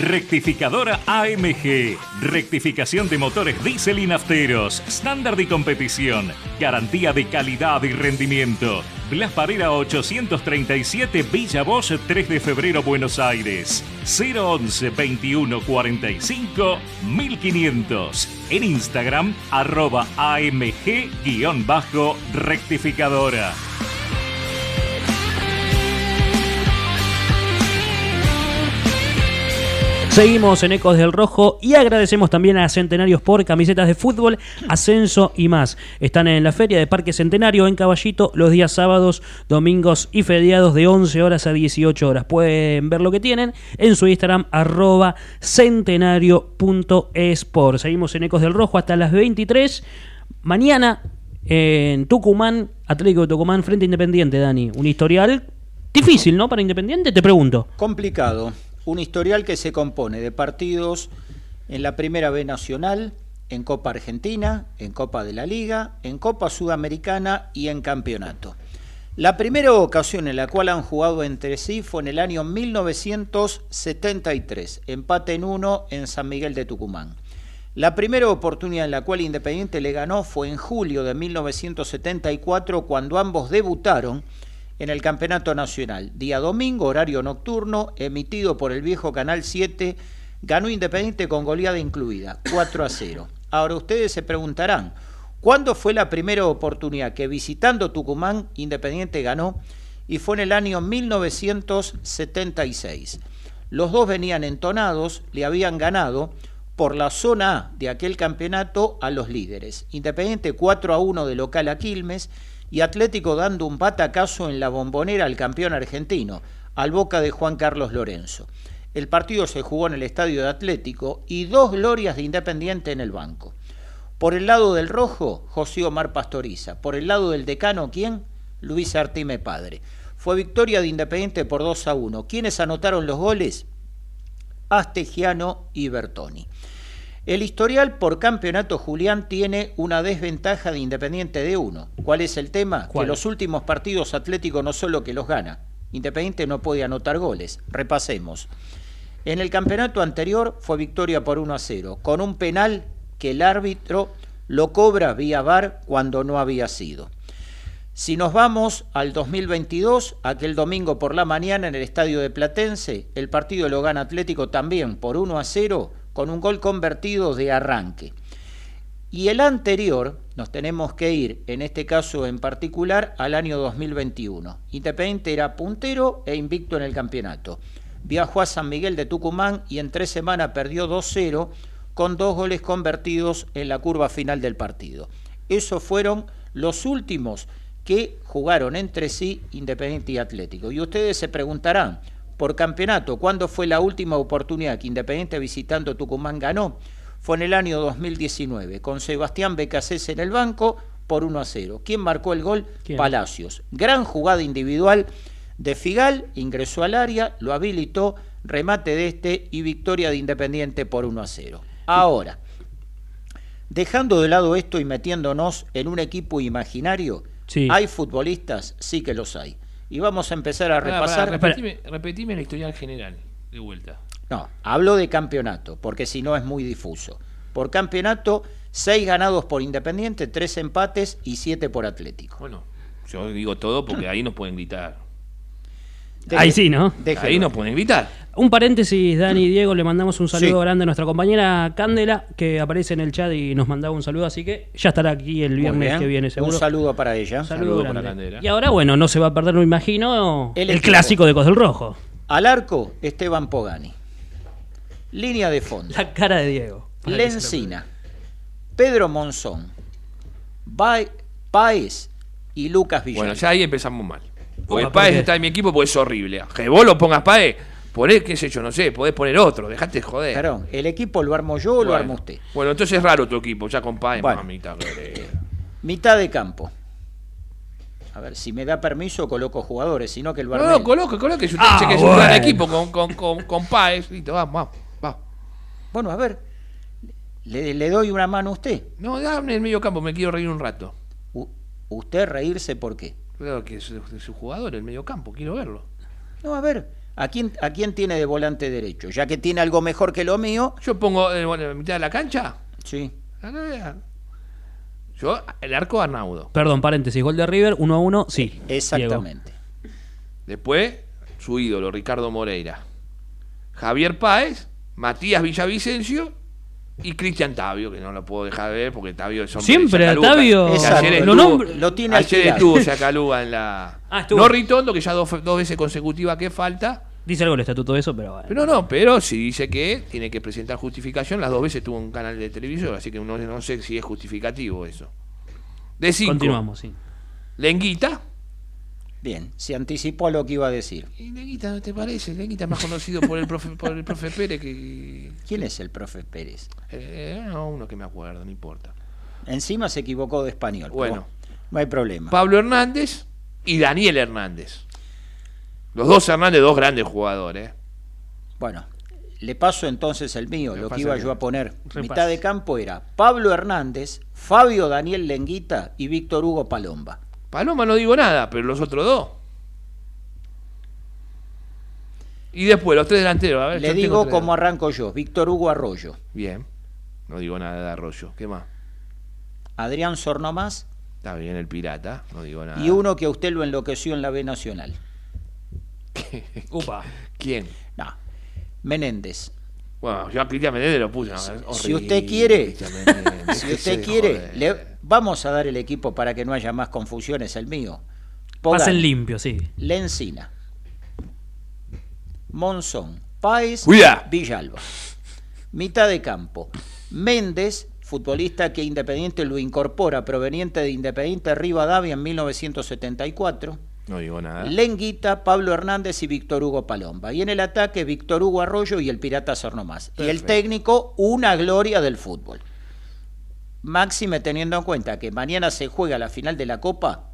Rectificadora AMG. Rectificación de motores diésel y nafteros. Estándar y competición. Garantía de calidad y rendimiento. Blas Parera 837 Villa Bosch 3 de febrero Buenos Aires. 011 21 45 1500. En Instagram arroba AMG-rectificadora. Seguimos en Ecos del Rojo y agradecemos también a Centenarios por camisetas de fútbol, ascenso y más. Están en la Feria de Parque Centenario en Caballito los días sábados, domingos y feriados de 11 horas a 18 horas. Pueden ver lo que tienen en su Instagram arroba centenario.esport. Seguimos en Ecos del Rojo hasta las 23. Mañana en Tucumán, Atlético de Tucumán frente Independiente, Dani. Un historial difícil, ¿no? Para Independiente, te pregunto. Complicado. Un historial que se compone de partidos en la Primera B Nacional, en Copa Argentina, en Copa de la Liga, en Copa Sudamericana y en Campeonato. La primera ocasión en la cual han jugado entre sí fue en el año 1973, empate en uno en San Miguel de Tucumán. La primera oportunidad en la cual Independiente le ganó fue en julio de 1974, cuando ambos debutaron en el Campeonato Nacional. Día domingo, horario nocturno, emitido por el viejo Canal 7, ganó Independiente con goleada incluida, 4 a 0. Ahora ustedes se preguntarán, ¿cuándo fue la primera oportunidad que visitando Tucumán Independiente ganó? Y fue en el año 1976. Los dos venían entonados, le habían ganado por la zona A de aquel campeonato a los líderes. Independiente 4 a 1 de local a Quilmes y Atlético dando un batacazo en la bombonera al campeón argentino, al boca de Juan Carlos Lorenzo. El partido se jugó en el estadio de Atlético y dos glorias de Independiente en el banco. Por el lado del rojo, José Omar Pastoriza. Por el lado del decano, ¿quién? Luis Artime Padre. Fue victoria de Independiente por 2 a 1. ¿Quiénes anotaron los goles? Astegiano y Bertoni. El historial por campeonato Julián tiene una desventaja de Independiente de uno. ¿Cuál es el tema? ¿Cuál? Que los últimos partidos Atlético no solo que los gana, Independiente no puede anotar goles. Repasemos. En el campeonato anterior fue victoria por 1 a 0, con un penal que el árbitro lo cobra vía VAR cuando no había sido. Si nos vamos al 2022, aquel domingo por la mañana en el estadio de Platense, el partido lo gana Atlético también por 1 a 0 con un gol convertido de arranque. Y el anterior, nos tenemos que ir, en este caso en particular, al año 2021. Independiente era puntero e invicto en el campeonato. Viajó a San Miguel de Tucumán y en tres semanas perdió 2-0 con dos goles convertidos en la curva final del partido. Esos fueron los últimos que jugaron entre sí Independiente y Atlético. Y ustedes se preguntarán, por campeonato, ¿cuándo fue la última oportunidad que Independiente visitando Tucumán ganó? Fue en el año 2019, con Sebastián Becasés en el banco por 1 a 0. ¿Quién marcó el gol? ¿Quién? Palacios. Gran jugada individual de Figal, ingresó al área, lo habilitó, remate de este y victoria de Independiente por 1 a 0. Ahora, dejando de lado esto y metiéndonos en un equipo imaginario, Sí. ¿hay futbolistas? Sí que los hay. Y vamos a empezar a repasar. repetime, repetime la historial general, de vuelta. No, hablo de campeonato, porque si no es muy difuso. Por campeonato, seis ganados por Independiente, tres empates y siete por Atlético. Bueno, yo digo todo porque ahí nos pueden gritar. Deje- Ahí sí, ¿no? déjelo. Ahí nos pueden gritar. Un paréntesis, Dani y Diego, le mandamos un saludo Sí. grande a nuestra compañera Cándela, que aparece en el chat y nos mandaba un saludo, así que ya estará aquí el viernes que viene, seguro. Un saludo para ella. Un saludo Saludo para grande. Candela. Y ahora, bueno, no se va a perder, me imagino, El clásico de Cos del Rojo. Al arco, Esteban Pogani. Línea de fondo. La cara de Diego. Lencina, Pedro Monzón, Ba- Páez y Lucas Villar. Bueno, ya ahí empezamos mal. Porque Opa, Páez ¿por qué? está en mi equipo porque es horrible. Que vos lo pongas Páez, poné, qué sé yo, no sé, podés poner otro, dejate de joder. Perdón, ¿el equipo lo armo yo o lo arma usted? Bueno, entonces es raro tu equipo, ya con Páez, Bueno. mamita. querida. Mitad de campo. A ver, si me da permiso coloco jugadores, sino que el No, Barnell. no, coloque, coloque. Usted Ah, que es un gran equipo con, con, con, con Páez, listo, vamos, vamos, vamos. Bueno, a ver, le, le doy una mano a usted. No, dame el medio campo, me quiero reír un rato. U- usted reírse por qué. Creo que es de su jugador, el medio campo, quiero verlo. No, a ver, ¿a quién, ¿a quién tiene de volante derecho? Ya que tiene algo mejor que lo mío, Yo pongo eh, bueno, en mitad de la cancha. sí. Yo, el arco Arnaudo. Perdón, paréntesis, gol de River, 1 a 1, sí. Diego. Exactamente. Después, su ídolo, Ricardo Moreira. Javier Páez, Matías Villavicencio y Cristian Tavio, que no lo puedo dejar de ver porque Tavio es hombre de Siempre a. Tavio Que Exacto. ayer lo estuvo- nombro- Lo tiene Ayer estuvo Yacaluga en la. Ah, estuvo. No Ritondo, que ya dos, dos veces consecutivas que falta. Dice algo el estatuto de eso, pero bueno. Pero no, pero sí dice que tiene que presentar justificación. Las dos veces tuvo un canal de televisión, así que no, no sé si es justificativo eso. De cinco, Continuamos, sí. Lenguita. Bien, se anticipó a lo que iba a decir. Y Lenguita, ¿no te parece? Lenguita es más conocido por el profe, por el profe Pérez que. ¿Quién es el profe Pérez? Eh, no, uno que me acuerdo, no importa. Encima se equivocó de español. Bueno. no hay problema. Pablo Hernández y Daniel Hernández. Los dos Hernández, dos grandes jugadores. Bueno, le paso entonces el mío, lo que iba yo a poner. Repase. Mitad de campo era Pablo Hernández, Fabio Daniel Lenguita y Víctor Hugo Palomba. Paloma no digo nada, pero los otros dos. Y después los tres delanteros. A ver, Le digo cómo arranco yo. Víctor Hugo Arroyo, Bien. No digo nada de Arroyo. ¿Qué más? Adrián Sornomás Está bien el pirata. No digo nada. y uno que a usted lo enloqueció en la B Nacional. Upa. ¿Quién? No, Menéndez. Bueno, yo a Cristian Menéndez lo puse. Si usted quiere, si usted quiere, le- vamos a dar el equipo para que no haya más confusiones, el mío. Pasen limpio, sí. Lencina, Monzón, Páez. Villalba. Mitad de campo, Méndez, futbolista que Independiente lo incorpora, proveniente de Independiente Rivadavia en 1974. No digo nada. Lenguita, Pablo Hernández y Víctor Hugo Palomba. Y en el ataque, Víctor Hugo Arroyo y el Pirata Cernomás. Y el técnico, una gloria del fútbol. Máxime teniendo en cuenta que mañana se juega la final de la Copa,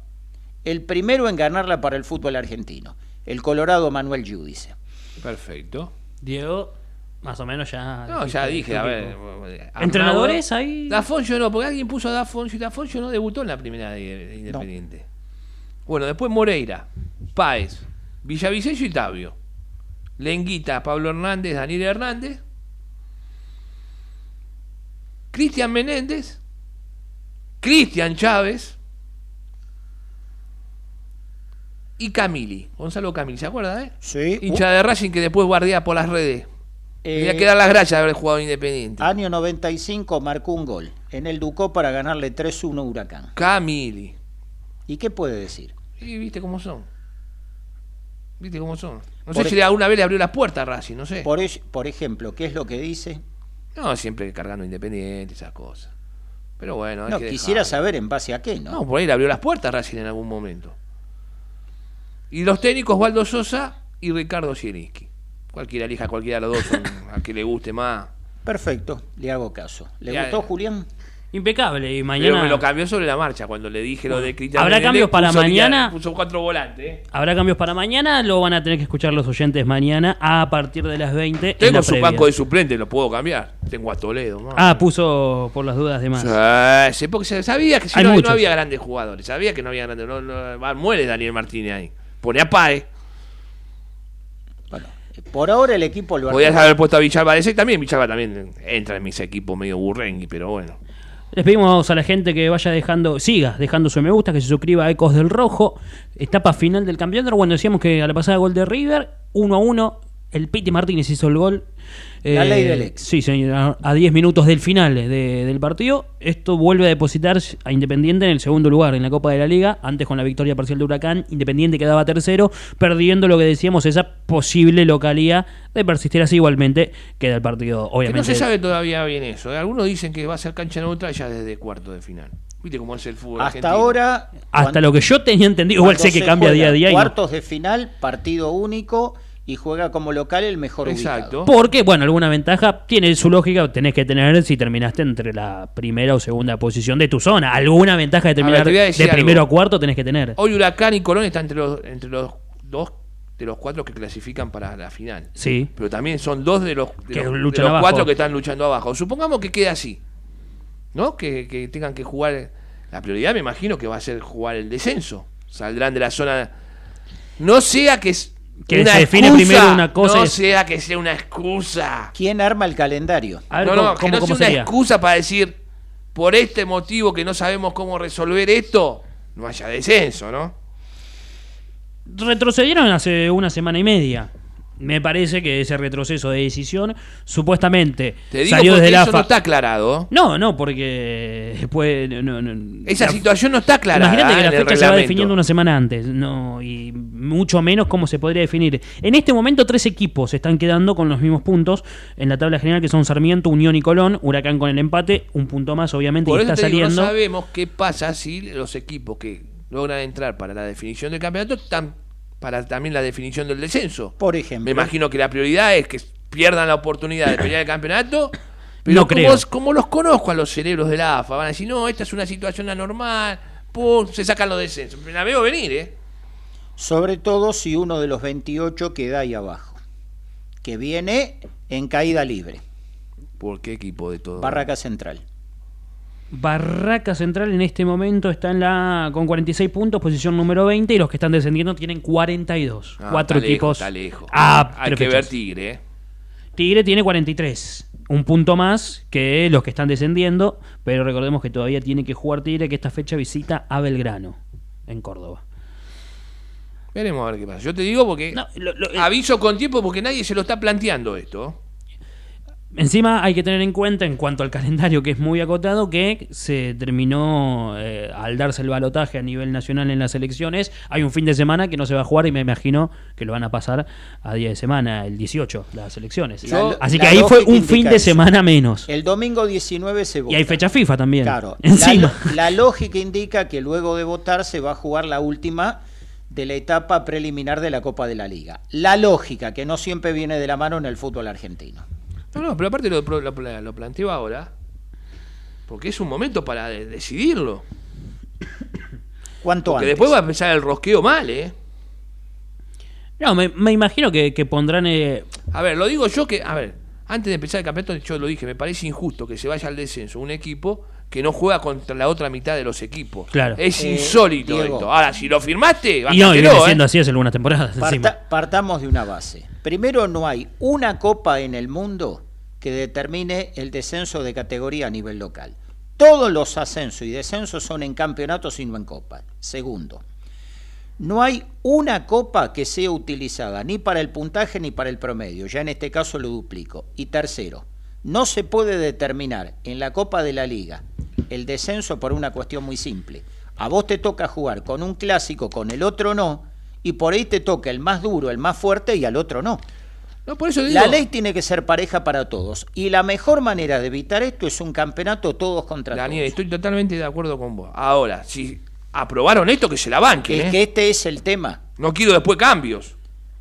el primero en ganarla para el fútbol argentino, el Colorado Manuel Giudice. Perfecto. Diego, más o menos ya. No, dijiste ya dije, a ver. ¿Entrenadores ahí? Dafonso no, porque alguien puso a Dafonso y Dafonso no debutó en la primera de, de Independiente. Bueno, después Moreira, Páez, Villavicencio y Tabio. Lenguita, Pablo Hernández, Daniel Hernández. Cristian Menéndez. Cristian Chávez. Y Camili, Gonzalo Camili, ¿se acuerda, eh? Sí. Hincha de Racing que después guardea por las redes. Eh, Tenía que dar las gracias de haber jugado Independiente. Año 95 marcó un gol en el Ducó para ganarle 3-1 a Huracán. Camili. ¿Y qué puede decir? Y viste cómo son. Viste cómo son. No Por sé si alguna vez le abrió las puertas a Racing, no sé. Por, por ejemplo, ¿qué es lo que dice? No, siempre cargando Independiente, esas cosas. Pero bueno, hay No, que quisiera dejarlo. saber en base a qué, ¿no? No, por ahí le abrió las puertas a Racing en algún momento. Y los técnicos, Waldo Sosa y Ricardo Zielinski. Cualquiera elija cualquiera de los dos, son a que le guste más. Perfecto, le hago caso. ¿Le Ya, gustó. Julián? Impecable. Y Pero mañana. me lo cambió sobre la marcha cuando le dije lo de Cristian. ¿Habrá Menéndez, cambios para puso mañana? Puso cuatro volantes. ¿eh? ¿Habrá cambios para mañana? Lo van a tener que escuchar los oyentes mañana a partir de las 20. en Tengo la su previa. banco de suplente, lo puedo cambiar. Tengo a Toledo. más. Ah, puso por las dudas de más. Sí, porque se sabía que si no, no había grandes jugadores. Sabía que no había grandes. No, muere Daniel Martínez ahí. Pone a Pae. Bueno, por ahora el equipo lo Podías haber puesto a Villalba. Ese también, Villalba también entra en mis equipos medio burrengui, pero bueno. Les pedimos a la gente que vaya dejando, siga dejando su me gusta, que se suscriba a Ecos del Rojo. Etapa final del campeonato. Bueno, decíamos que a la pasada gol de River, 1 a 1. El Piti Martínez hizo el gol. La ley del ex. Sí, señor. A 10 minutos del final de- del partido. Esto vuelve a depositar a Independiente en el segundo lugar en la Copa de la Liga. Antes con la victoria parcial de Huracán, Independiente quedaba tercero, perdiendo lo que decíamos, esa posible localía de persistir así. Igualmente queda el partido, Que obviamente. no se sabe todavía bien eso. ¿eh? Algunos dicen que va a ser cancha neutral ya desde cuarto de final. ¿Viste cómo es el fútbol Hasta argentino? ahora. Hasta cuando- lo que yo tenía entendido, igual sé que se cambia día a día. y no- Cuartos de final, partido único y juega como local el mejor Exacto. ubicado. Porque, bueno, alguna ventaja tiene su lógica, tenés que tener si terminaste entre la primera o segunda posición de tu zona. Alguna ventaja de terminar de primero algo. a cuarto tenés que tener. Hoy Huracán y Colón están entre los, entre los dos de los cuatro que clasifican para la final. Sí. Pero también son dos de los, de Que los- de cuatro que están luchando abajo. Supongamos que quede así. ¿No? Que, que tengan que jugar. La prioridad me imagino que va a ser jugar el descenso. Saldrán de la zona. No sea que Que una se define excusa, primero una cosa No sea que sea una excusa. ¿Quién arma el calendario? Ver no, cómo, no, que no cómo sea una sería. excusa para decir, por este motivo que no sabemos cómo resolver esto, no haya descenso, ¿no? Retrocedieron hace una semana y media. Me parece que ese retroceso de decisión, supuestamente, Te digo salió desde la eso no está aclarado. No, no, porque después. No, no, Esa la- situación no está aclarada. Imagínate que la en el fecha se va reglamento. definiendo una semana antes, no, y mucho menos cómo se podría definir. En este momento tres equipos se están quedando con los mismos puntos en la tabla general que son Sarmiento, Unión y Colón, Huracán con el empate, un punto más obviamente Por y eso está te digo, saliendo. no sabemos qué pasa si los equipos que logran entrar para la definición del campeonato están para también la definición del descenso. Por ejemplo. Me imagino que la prioridad es que pierdan la oportunidad de pelear el campeonato. Pero No como, creo. como los conozco a los cerebros de la AFA, van a decir, no, esta es una situación anormal, pum, se sacan los descensos. La veo venir, ¿eh? Sobre todo si uno de los 28 queda ahí abajo. Que viene en caída libre. ¿Por qué equipo de todo? Barraca Central. Barraca Central en este momento está en la con 46 puntos, posición número 20, y los que están descendiendo tienen 42. Ah, Cuatro está lejos, equipos. está lejos. Ah, Hay que ver. Tigre, ¿eh? Tigre tiene 43. Un punto más que los que están descendiendo, pero recordemos que todavía tiene que jugar Tigre, que esta fecha visita a Belgrano, en Córdoba. Veremos a ver qué pasa. Yo te digo porque No, lo- lo- eh, aviso con tiempo porque nadie se lo está planteando esto. Encima hay que tener en cuenta, en cuanto al calendario que es muy acotado, que se terminó eh, al darse el balotaje a nivel nacional en las elecciones. Hay un fin de semana que no se va a jugar y me imagino que lo van a pasar a día de semana, el 18, las elecciones. Así que ahí fue un fin de eso. semana menos. El domingo 19 se vota. Y hay fecha FIFA también. Claro. Encima. La, la lógica indica que luego de votar se va a jugar la última de la etapa preliminar de la Copa de la Liga. La lógica, que no siempre viene de la mano en el fútbol argentino. No, no, pero aparte lo, lo, lo- lo planteo ahora. Porque es un momento para de- decidirlo. ¿Cuánto Porque antes? después va a empezar el rosqueo mal, ¿eh? No, me, me imagino que, que pondrán. eh, A ver, lo digo yo que, a ver, antes de empezar el campeonato, yo lo dije, me parece injusto que se vaya al descenso un equipo que no juega contra la otra mitad de los equipos. Claro. Es Eh, insólito esto. Ahora, si lo firmaste, y no, viene ¿eh? siendo así hace algunas temporadas. Parta- partamos de una base. Primero, no hay una copa en el mundo que determine el descenso de categoría a nivel local. Todos los ascensos y descensos son en campeonatos y no en copas. Segundo, no hay una copa que sea utilizada ni para el puntaje ni para el promedio. Ya en este caso lo duplico. Y tercero, no se puede determinar en la Copa de la Liga el descenso por una cuestión muy simple. A vos te toca jugar con un clásico, con el otro no, y por ahí te toca el más duro, el más fuerte y al otro no. No, por eso digo, La ley tiene que ser pareja para todos. Y la mejor manera de evitar esto es un campeonato todos contra Daniel, todos. estoy totalmente de acuerdo con vos. Ahora, si aprobaron esto, que se la banquen, Es ¿eh? que este es el tema. No quiero después cambios.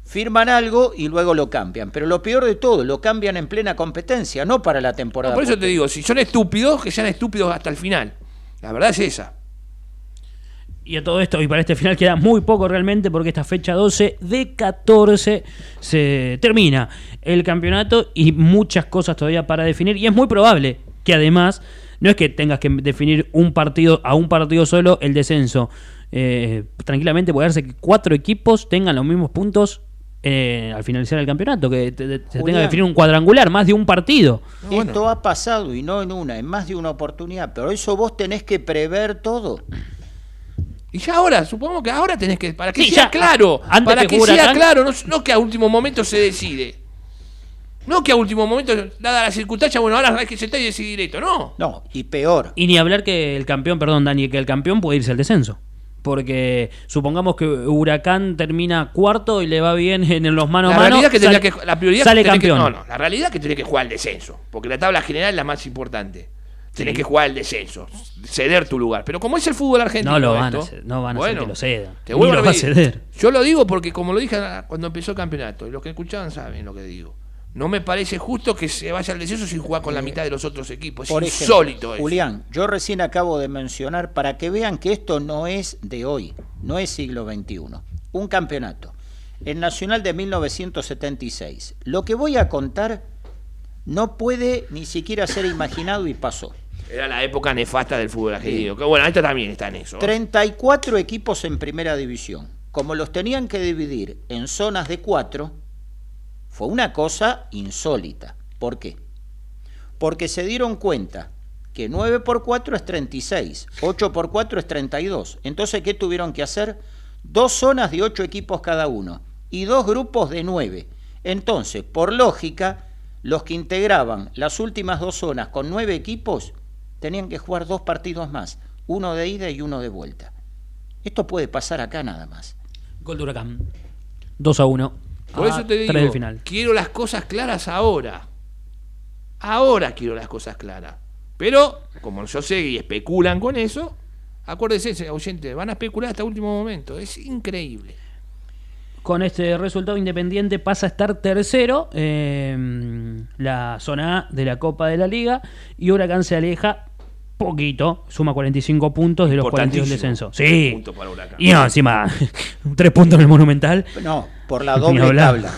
Firman algo y luego lo cambian. Pero lo peor de todo, lo cambian en plena competencia, no para la No, temporada. por eso te digo, si son estúpidos, que sean estúpidos hasta el final. La verdad es esa. Y a todo esto, y para este final queda muy poco realmente, porque esta fecha 12 de 14 se termina el campeonato y muchas cosas todavía para definir. Y es muy probable que además, no es que tengas que definir un partido a un partido solo el descenso. Eh, tranquilamente puede darse que cuatro equipos tengan los mismos puntos eh, al finalizar el campeonato, que te- te- se tenga que definir un cuadrangular, más de un partido. No, bueno. Esto ha pasado y no en una, en más de una oportunidad. Pero eso vos tenés que prever todo. Y ya ahora, supongo que ahora tenés que. Para que Sí, sea ya, claro. antes para que sea claro, no, no que a último momento se decide. No que a último momento, dada la circunstancia, bueno, ahora hay que sentar y decidir esto. No. No, y peor. Y ni hablar que el campeón, perdón, Dani, que el campeón puede irse al descenso. Porque supongamos que Huracán termina cuarto y le va bien en los manos la a mano. realidad que sale- que. La prioridad sale que tenés que- campeón. no, no. La realidad es que tenés que jugar el descenso. Porque la tabla general es la más importante. Tenés que jugar el descenso. Ceder tu lugar. Pero como es el fútbol argentino. No lo van a hacer, no van a hacer que lo cedan. Te vuelvo lo a ceder. Yo lo digo porque, como lo dije cuando empezó el campeonato, y los que escuchaban saben lo que digo. No me parece justo que se vaya al descenso sin jugar con la mitad de los otros equipos. Es Por ejemplo, insólito eso. Julián, yo recién acabo de mencionar para que vean que esto no es de hoy, no es siglo XXI. Un campeonato. El Nacional de 1976. Lo que voy a contar no puede ni siquiera ser imaginado y pasó. Era la época nefasta del fútbol argentino. Que bueno, esta también está en eso. 34 equipos en primera división. Como los tenían que dividir en zonas de cuatro, fue una cosa insólita. ¿Por qué? Porque se dieron cuenta que 9 por 4 es 36, 8 por 4 es 32. Entonces, ¿qué tuvieron que hacer? Dos zonas de 8 equipos cada uno y dos grupos de 9. Entonces, por lógica, los que integraban las últimas dos zonas con 9 equipos tenían que jugar dos partidos más, uno de ida y uno de vuelta. Esto puede pasar acá nada más. Gol de Huracán. 2 a 1. Por eso te digo, final. quiero las cosas claras ahora. Ahora quiero las cosas claras. Pero, como yo sé y especulan con eso, acuérdense, oyente, van a especular hasta último momento. Es increíble. Con este resultado, Independiente pasa a estar tercero en la zona A de la Copa de la Liga y Huracán se aleja poquito, suma 45 puntos de los 42 del descenso. Sí. Y no, encima, tres puntos en el Monumental. No, por la doble tabla.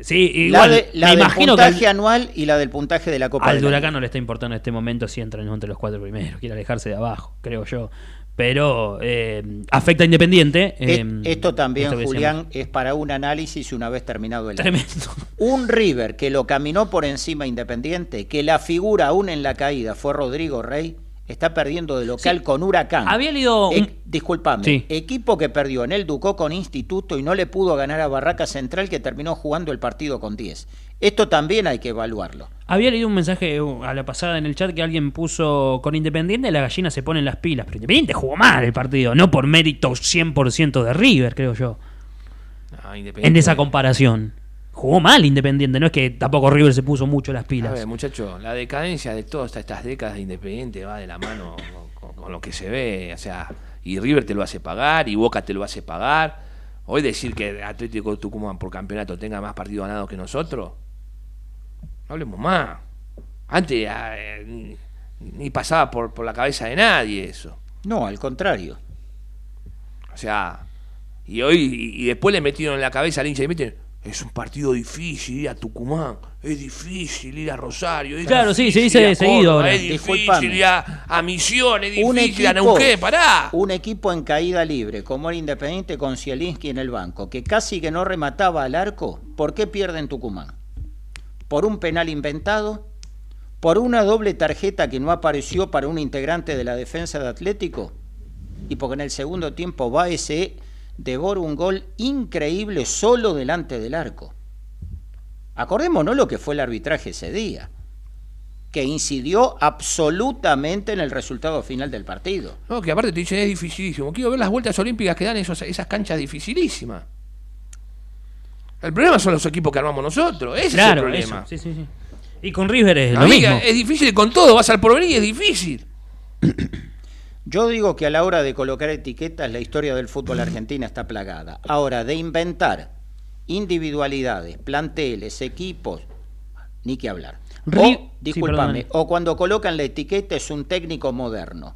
Sí, La, igual, de- la me del imagino que puntaje al, anual y la del puntaje de la Copa al la Huracán no le está importando en este momento si entran entre los cuatro primeros. Quiere alejarse de abajo, creo yo. Pero eh, afecta a Independiente. Et- eh, Esto también, esto Julián, es para un análisis una vez terminado el año. Tremendo. Un River que lo caminó por encima Independiente, que la figura aún en la caída fue Rodrigo Rey, está perdiendo de local Sí. con Huracán. Había leído E- un- disculpame, Sí. equipo que perdió en el Ducó con Instituto y no le pudo ganar a Barraca Central que terminó jugando el partido con 10. Esto también hay que evaluarlo. Había leído un mensaje uh, a la pasada en el chat que alguien puso con Independiente la gallina se pone en las pilas, pero Independiente jugó mal el partido, no por mérito 100% de River, creo yo. Ah, En esa comparación. Jugó mal Independiente, no es que tampoco River se puso mucho las A pilas. ver, muchacho, la decadencia de todas estas décadas de Independiente va de la mano con, con- con lo que se ve. O sea, y River te lo hace pagar, y Boca te lo hace pagar. Hoy decir que Atlético Tucumán por campeonato tenga más partidos ganados que nosotros, no hablemos más. Antes ah, eh, ni, ni pasaba por, por la cabeza de nadie eso. No, al contrario. O sea, y hoy, y, después le metieron en la cabeza al hincha y meten, es un partido difícil ir a Tucumán, es difícil ir a Rosario, es Claro, sí, se difícil dice ir a seguido ahora. es difícil ir a, a Misiones, es Un difícil a equipo, Neuquén, pará. un equipo en caída libre, como era Independiente con Zielinski en el banco, que casi que no remataba al arco, ¿por qué pierde en Tucumán? ¿Por un penal inventado? ¿Por una doble tarjeta que no apareció para un integrante de la defensa de Atlético? Y porque en el segundo tiempo va ese devora un gol increíble solo delante del arco. Acordémonos lo que fue el arbitraje ese día, que incidió absolutamente en el resultado final del partido. No, que aparte te dicen es dificilísimo. Quiero ver las vueltas olímpicas que dan esas canchas dificilísimas. El problema son los equipos que armamos nosotros, ese claro, es el problema. Sí, sí, sí. Y con River es lo Amiga, mismo. es difícil con todo, vas al porvenir y es difícil. Yo digo que a la hora de colocar etiquetas la historia del fútbol argentino está plagada. Ahora, de inventar individualidades, planteles, equipos, ni que hablar. O, discúlpame, o cuando colocan la etiqueta es un técnico moderno.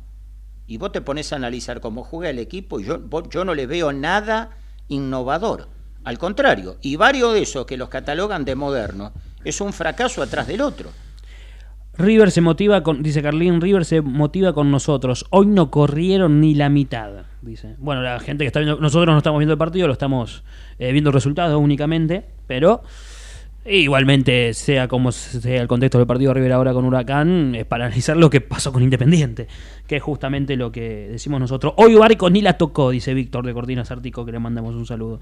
Y vos te pones a analizar cómo juega el equipo y yo, vos- yo no le veo nada innovador. Al contrario, y varios de esos que los catalogan de modernos, es un fracaso atrás del otro. River se motiva con, dice Carlín, River se motiva con nosotros. Hoy no corrieron ni la mitad, dice. Bueno, la gente que está viendo, nosotros no estamos viendo el partido, lo estamos eh, viendo el resultado únicamente, pero igualmente, sea como sea el contexto del partido de River ahora con Huracán, es para analizar lo que pasó con Independiente, que es justamente lo que decimos nosotros. Hoy Barcos ni la tocó, dice Víctor de Cortinas Ártico, que le mandamos un saludo.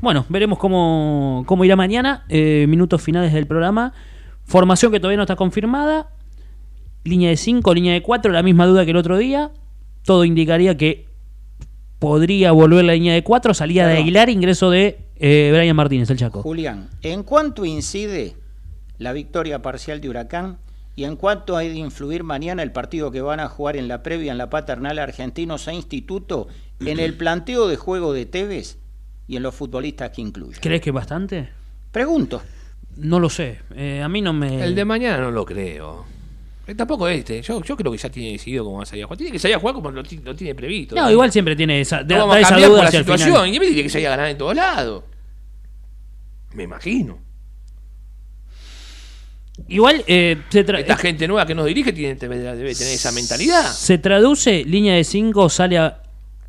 Bueno, veremos cómo, cómo irá mañana, eh, minutos finales del programa. Formación que todavía no está confirmada. Línea de 5, línea de 4, la misma duda que el otro día. Todo indicaría que podría volver la línea de 4, salida de. Aguilar, ingreso de eh, Brian Martínez, el Chaco. Julián, ¿en cuánto incide la victoria parcial de Huracán y en cuánto hay de influir mañana el partido que van a jugar en la previa en la paternal Argentinos e Instituto en el planteo de juego de Tevez y en los futbolistas que incluye? ¿Crees que bastante? Pregunto. No lo sé. Eh, a mí no me. El de mañana no lo creo. Eh, Tampoco este. Yo, yo creo que ya tiene decidido cómo va a salir a jugar. Tiene que salir a jugar como lo, ti- lo tiene previsto. No, igual siempre tiene esa, No da- vamos da a esa cambiar duda por la hacia el final. situación. Independiente tiene que salir a ganar en todos lados. Me imagino. Igual eh, se, tra- Esta gente nueva que nos dirige tiene, debe, debe tener esa mentalidad. se traduce, línea de 5 sale a,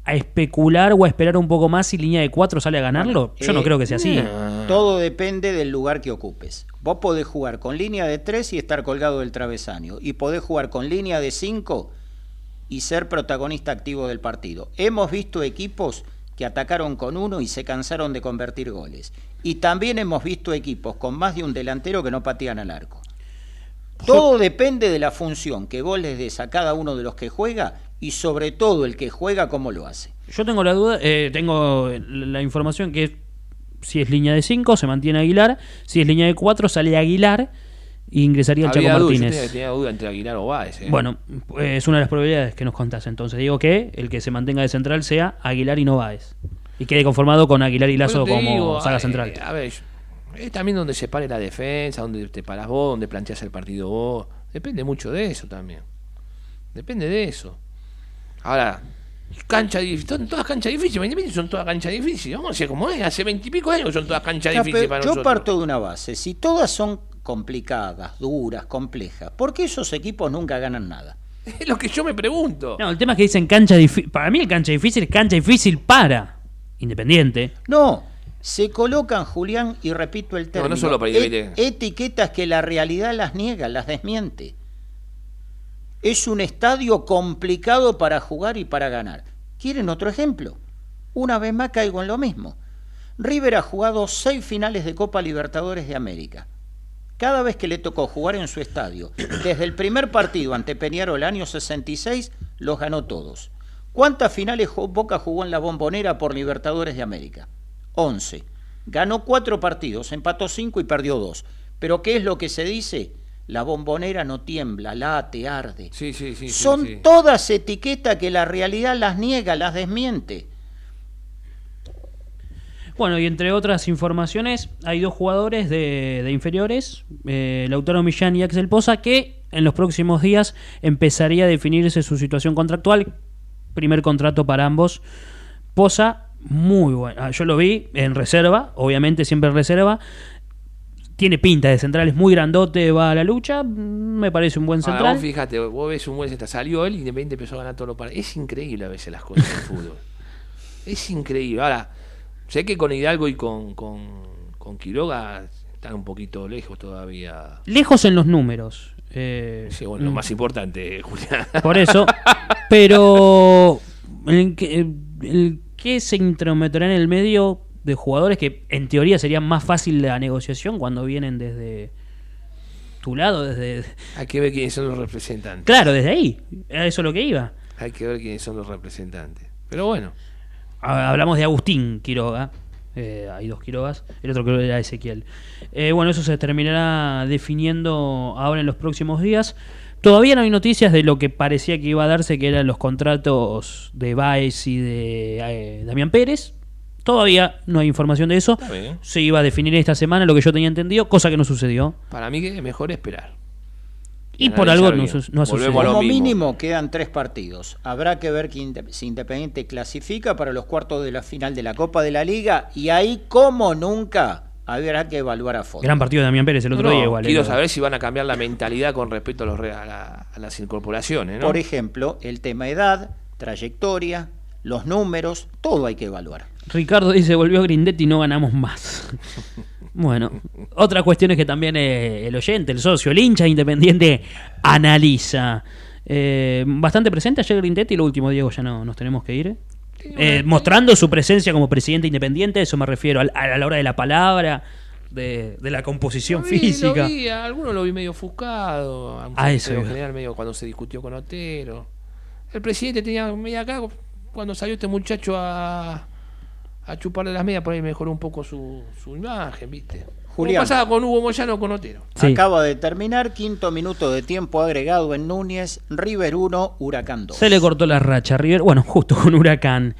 a especular o a esperar un poco más y línea de 4 sale a ganarlo. Yo no creo que sea así. Ah. Todo depende del lugar que ocupes. Vos podés jugar con línea de 3 y estar colgado del travesaño. Y podés jugar con línea de 5 y ser protagonista activo del partido. Hemos visto equipos que atacaron con uno y se cansaron de convertir goles. Y también hemos visto equipos con más de un delantero que no patean al arco. Todo depende de la función que vos les des a cada uno de los que juega y sobre todo el que juega cómo lo hace. Yo tengo la duda, eh, tengo la información que si es línea de 5 se mantiene Aguilar, si es línea de 4 sale Aguilar y ingresaría el Había Chaco duda, yo Martínez. tenía, tenía duda entre Aguilar o Báez. eh. Bueno, es una de las probabilidades que nos contás. Entonces digo que el que se mantenga de central sea Aguilar y no Báez. Y quede conformado con Aguilar y Lazo Bueno, como digo, saga eh, central. A ver, es también donde se pare la defensa, donde te paras vos, donde planteas el partido vos. Depende mucho de eso también. Depende de eso. Ahora, cancha difícil, son todas canchas difíciles. Independiente son todas canchas difíciles. Vamos a decir como es, hace veintipico años que son todas canchas Ya, difíciles para yo nosotros. parto de una base. Si todas son complicadas, duras, complejas, ¿por qué esos equipos nunca ganan nada? Es lo que yo me pregunto. No, el tema es que dicen cancha difícil. Para mí el cancha difícil es cancha difícil para Independiente. No, se colocan, Julián, y repito el término, no solo para Independiente. et- etiquetas que la realidad las niega, las desmiente. Es un estadio complicado para jugar y para ganar. ¿Quieren otro ejemplo? Una vez más caigo en lo mismo. River ha jugado seis finales de Copa Libertadores de América. cada vez que le tocó jugar en su estadio, desde el primer partido ante Peñarol año 66, los ganó todos. ¿Cuántas finales Boca jugó en la bombonera por Libertadores de América? 11. Ganó cuatro partidos, empató cinco y perdió dos. Pero ¿qué es lo que se dice? La bombonera no tiembla, late, arde. Sí, sí, sí. sí, Son sí. todas etiquetas que la realidad las niega, las desmiente. Bueno, y entre otras informaciones, hay dos jugadores de, de inferiores, eh, Lautaro Millán y Axel Poza, que en los próximos días empezaría a definirse su situación contractual. Primer contrato para ambos. Poza, muy bueno. Ah, Yo lo vi en reserva, obviamente siempre en reserva. Tiene pinta de central, es muy grandote, va a la lucha. Me parece un buen Ahora, central. vos fíjate, vos ves un buen central. Salió él y Independiente empezó a ganar todo lo para. Es increíble a veces las cosas del fútbol. Es increíble. Ahora, sé que con Hidalgo y con, con, con Quiroga están un poquito lejos todavía. Lejos en los números. eh, Sí, bueno, lo mm, más importante, Julián. Por eso. Pero. El que, el que se intrometerá en el medio de jugadores que en teoría sería más fácil la negociación cuando vienen desde tu lado, desde. Hay que ver quiénes son los representantes. Claro, desde ahí. A eso es lo que iba. Hay que ver quiénes son los representantes. Pero bueno, Ha- Hablamos de Agustín Quiroga. Eh, hay dos Quirogas. El otro creo que era Ezequiel. Eh, bueno, eso se terminará definiendo ahora en los próximos días. Todavía no hay noticias de lo que parecía que iba a darse, que eran los contratos de Baez y de eh, Damián Pérez. Todavía no hay información de eso. Se iba a definir esta semana, lo que yo tenía entendido, cosa que no sucedió. para mí que es mejor esperar. Y por algo no, bien. su- no ha sucedido. Como mismo. mínimo quedan tres partidos. Habrá que ver si Independiente clasifica para los cuartos de la final de la Copa de la Liga y ahí, como nunca, habrá que evaluar a fondo. Gran partido de Damián Pérez el otro No, día igual. quiero eh, saber si van a cambiar la mentalidad con respecto a, los, re- a, la- a las incorporaciones, ¿no? Por ejemplo, el tema edad, trayectoria, los números, todo hay que evaluar. Ricardo dice, volvió Grindetti y no ganamos más. bueno, otra cuestión es que también eh, el oyente, el socio, el hincha independiente analiza. Eh, bastante presente ayer Grindetti, lo último, Diego, ya no nos tenemos que ir. Eh, mostrando su presencia como presidente independiente, eso me refiero, a, la hora de la palabra, de, de la composición Lo vi, física. Lo vi, a algunos lo vi medio ofuscado, a Ah, eso. general medio cuando se discutió con Otero. El presidente tenía media acá, cuando salió este muchacho a, a chuparle las medias, por ahí mejoró un poco su, su imagen, ¿viste? Julián. Pasaba con Hugo Moyano o con Otero. Sí. Acaba de terminar, quinto minuto de tiempo agregado en Núñez, River 1, Huracán 2. Se le cortó la racha a River, bueno, justo con Huracán.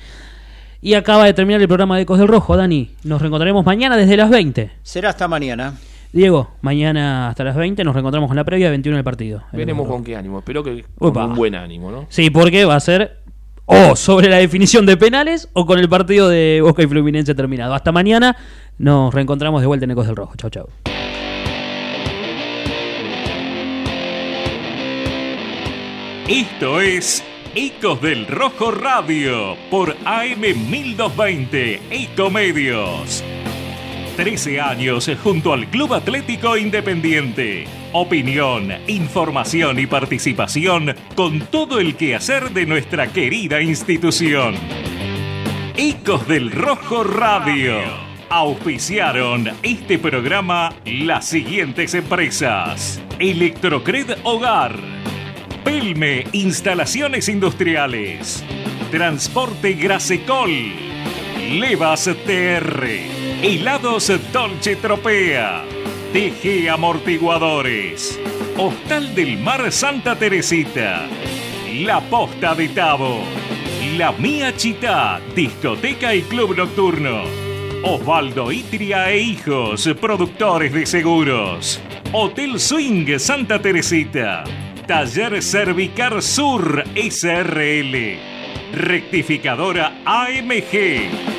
Y acaba de terminar el programa de Ecos del Rojo, Dani. Nos reencontraremos mañana desde las 20. Será hasta mañana. Diego, mañana hasta las 20 nos reencontramos con la previa 21 del partido. Veremos con qué ánimo, espero que con un buen ánimo, ¿no? Sí, porque va a ser o sobre la definición de penales o con el partido de Boca y Fluminense terminado. Hasta mañana nos reencontramos de vuelta en Ecos del Rojo. Chau, chau. Esto es Ecos del Rojo Radio por AM 1220 Ecomedios. 13 años junto al Club Atlético Independiente. Opinión, información y participación con todo el quehacer de nuestra querida institución. Ecos del Rojo Radio. Auspiciaron este programa las siguientes empresas. Electrocred Hogar. Pelme Instalaciones Industriales. Transporte Grasecol. Levas TR. Helados Dolce Tropea. TG Amortiguadores. Hostal del Mar Santa Teresita. La Posta de Tabo. La Mía Chita, discoteca y club nocturno. Osvaldo Itria e Hijos, productores de seguros. Hotel Swing Santa Teresita. Taller Cervicar Sur SRL. Rectificadora AMG.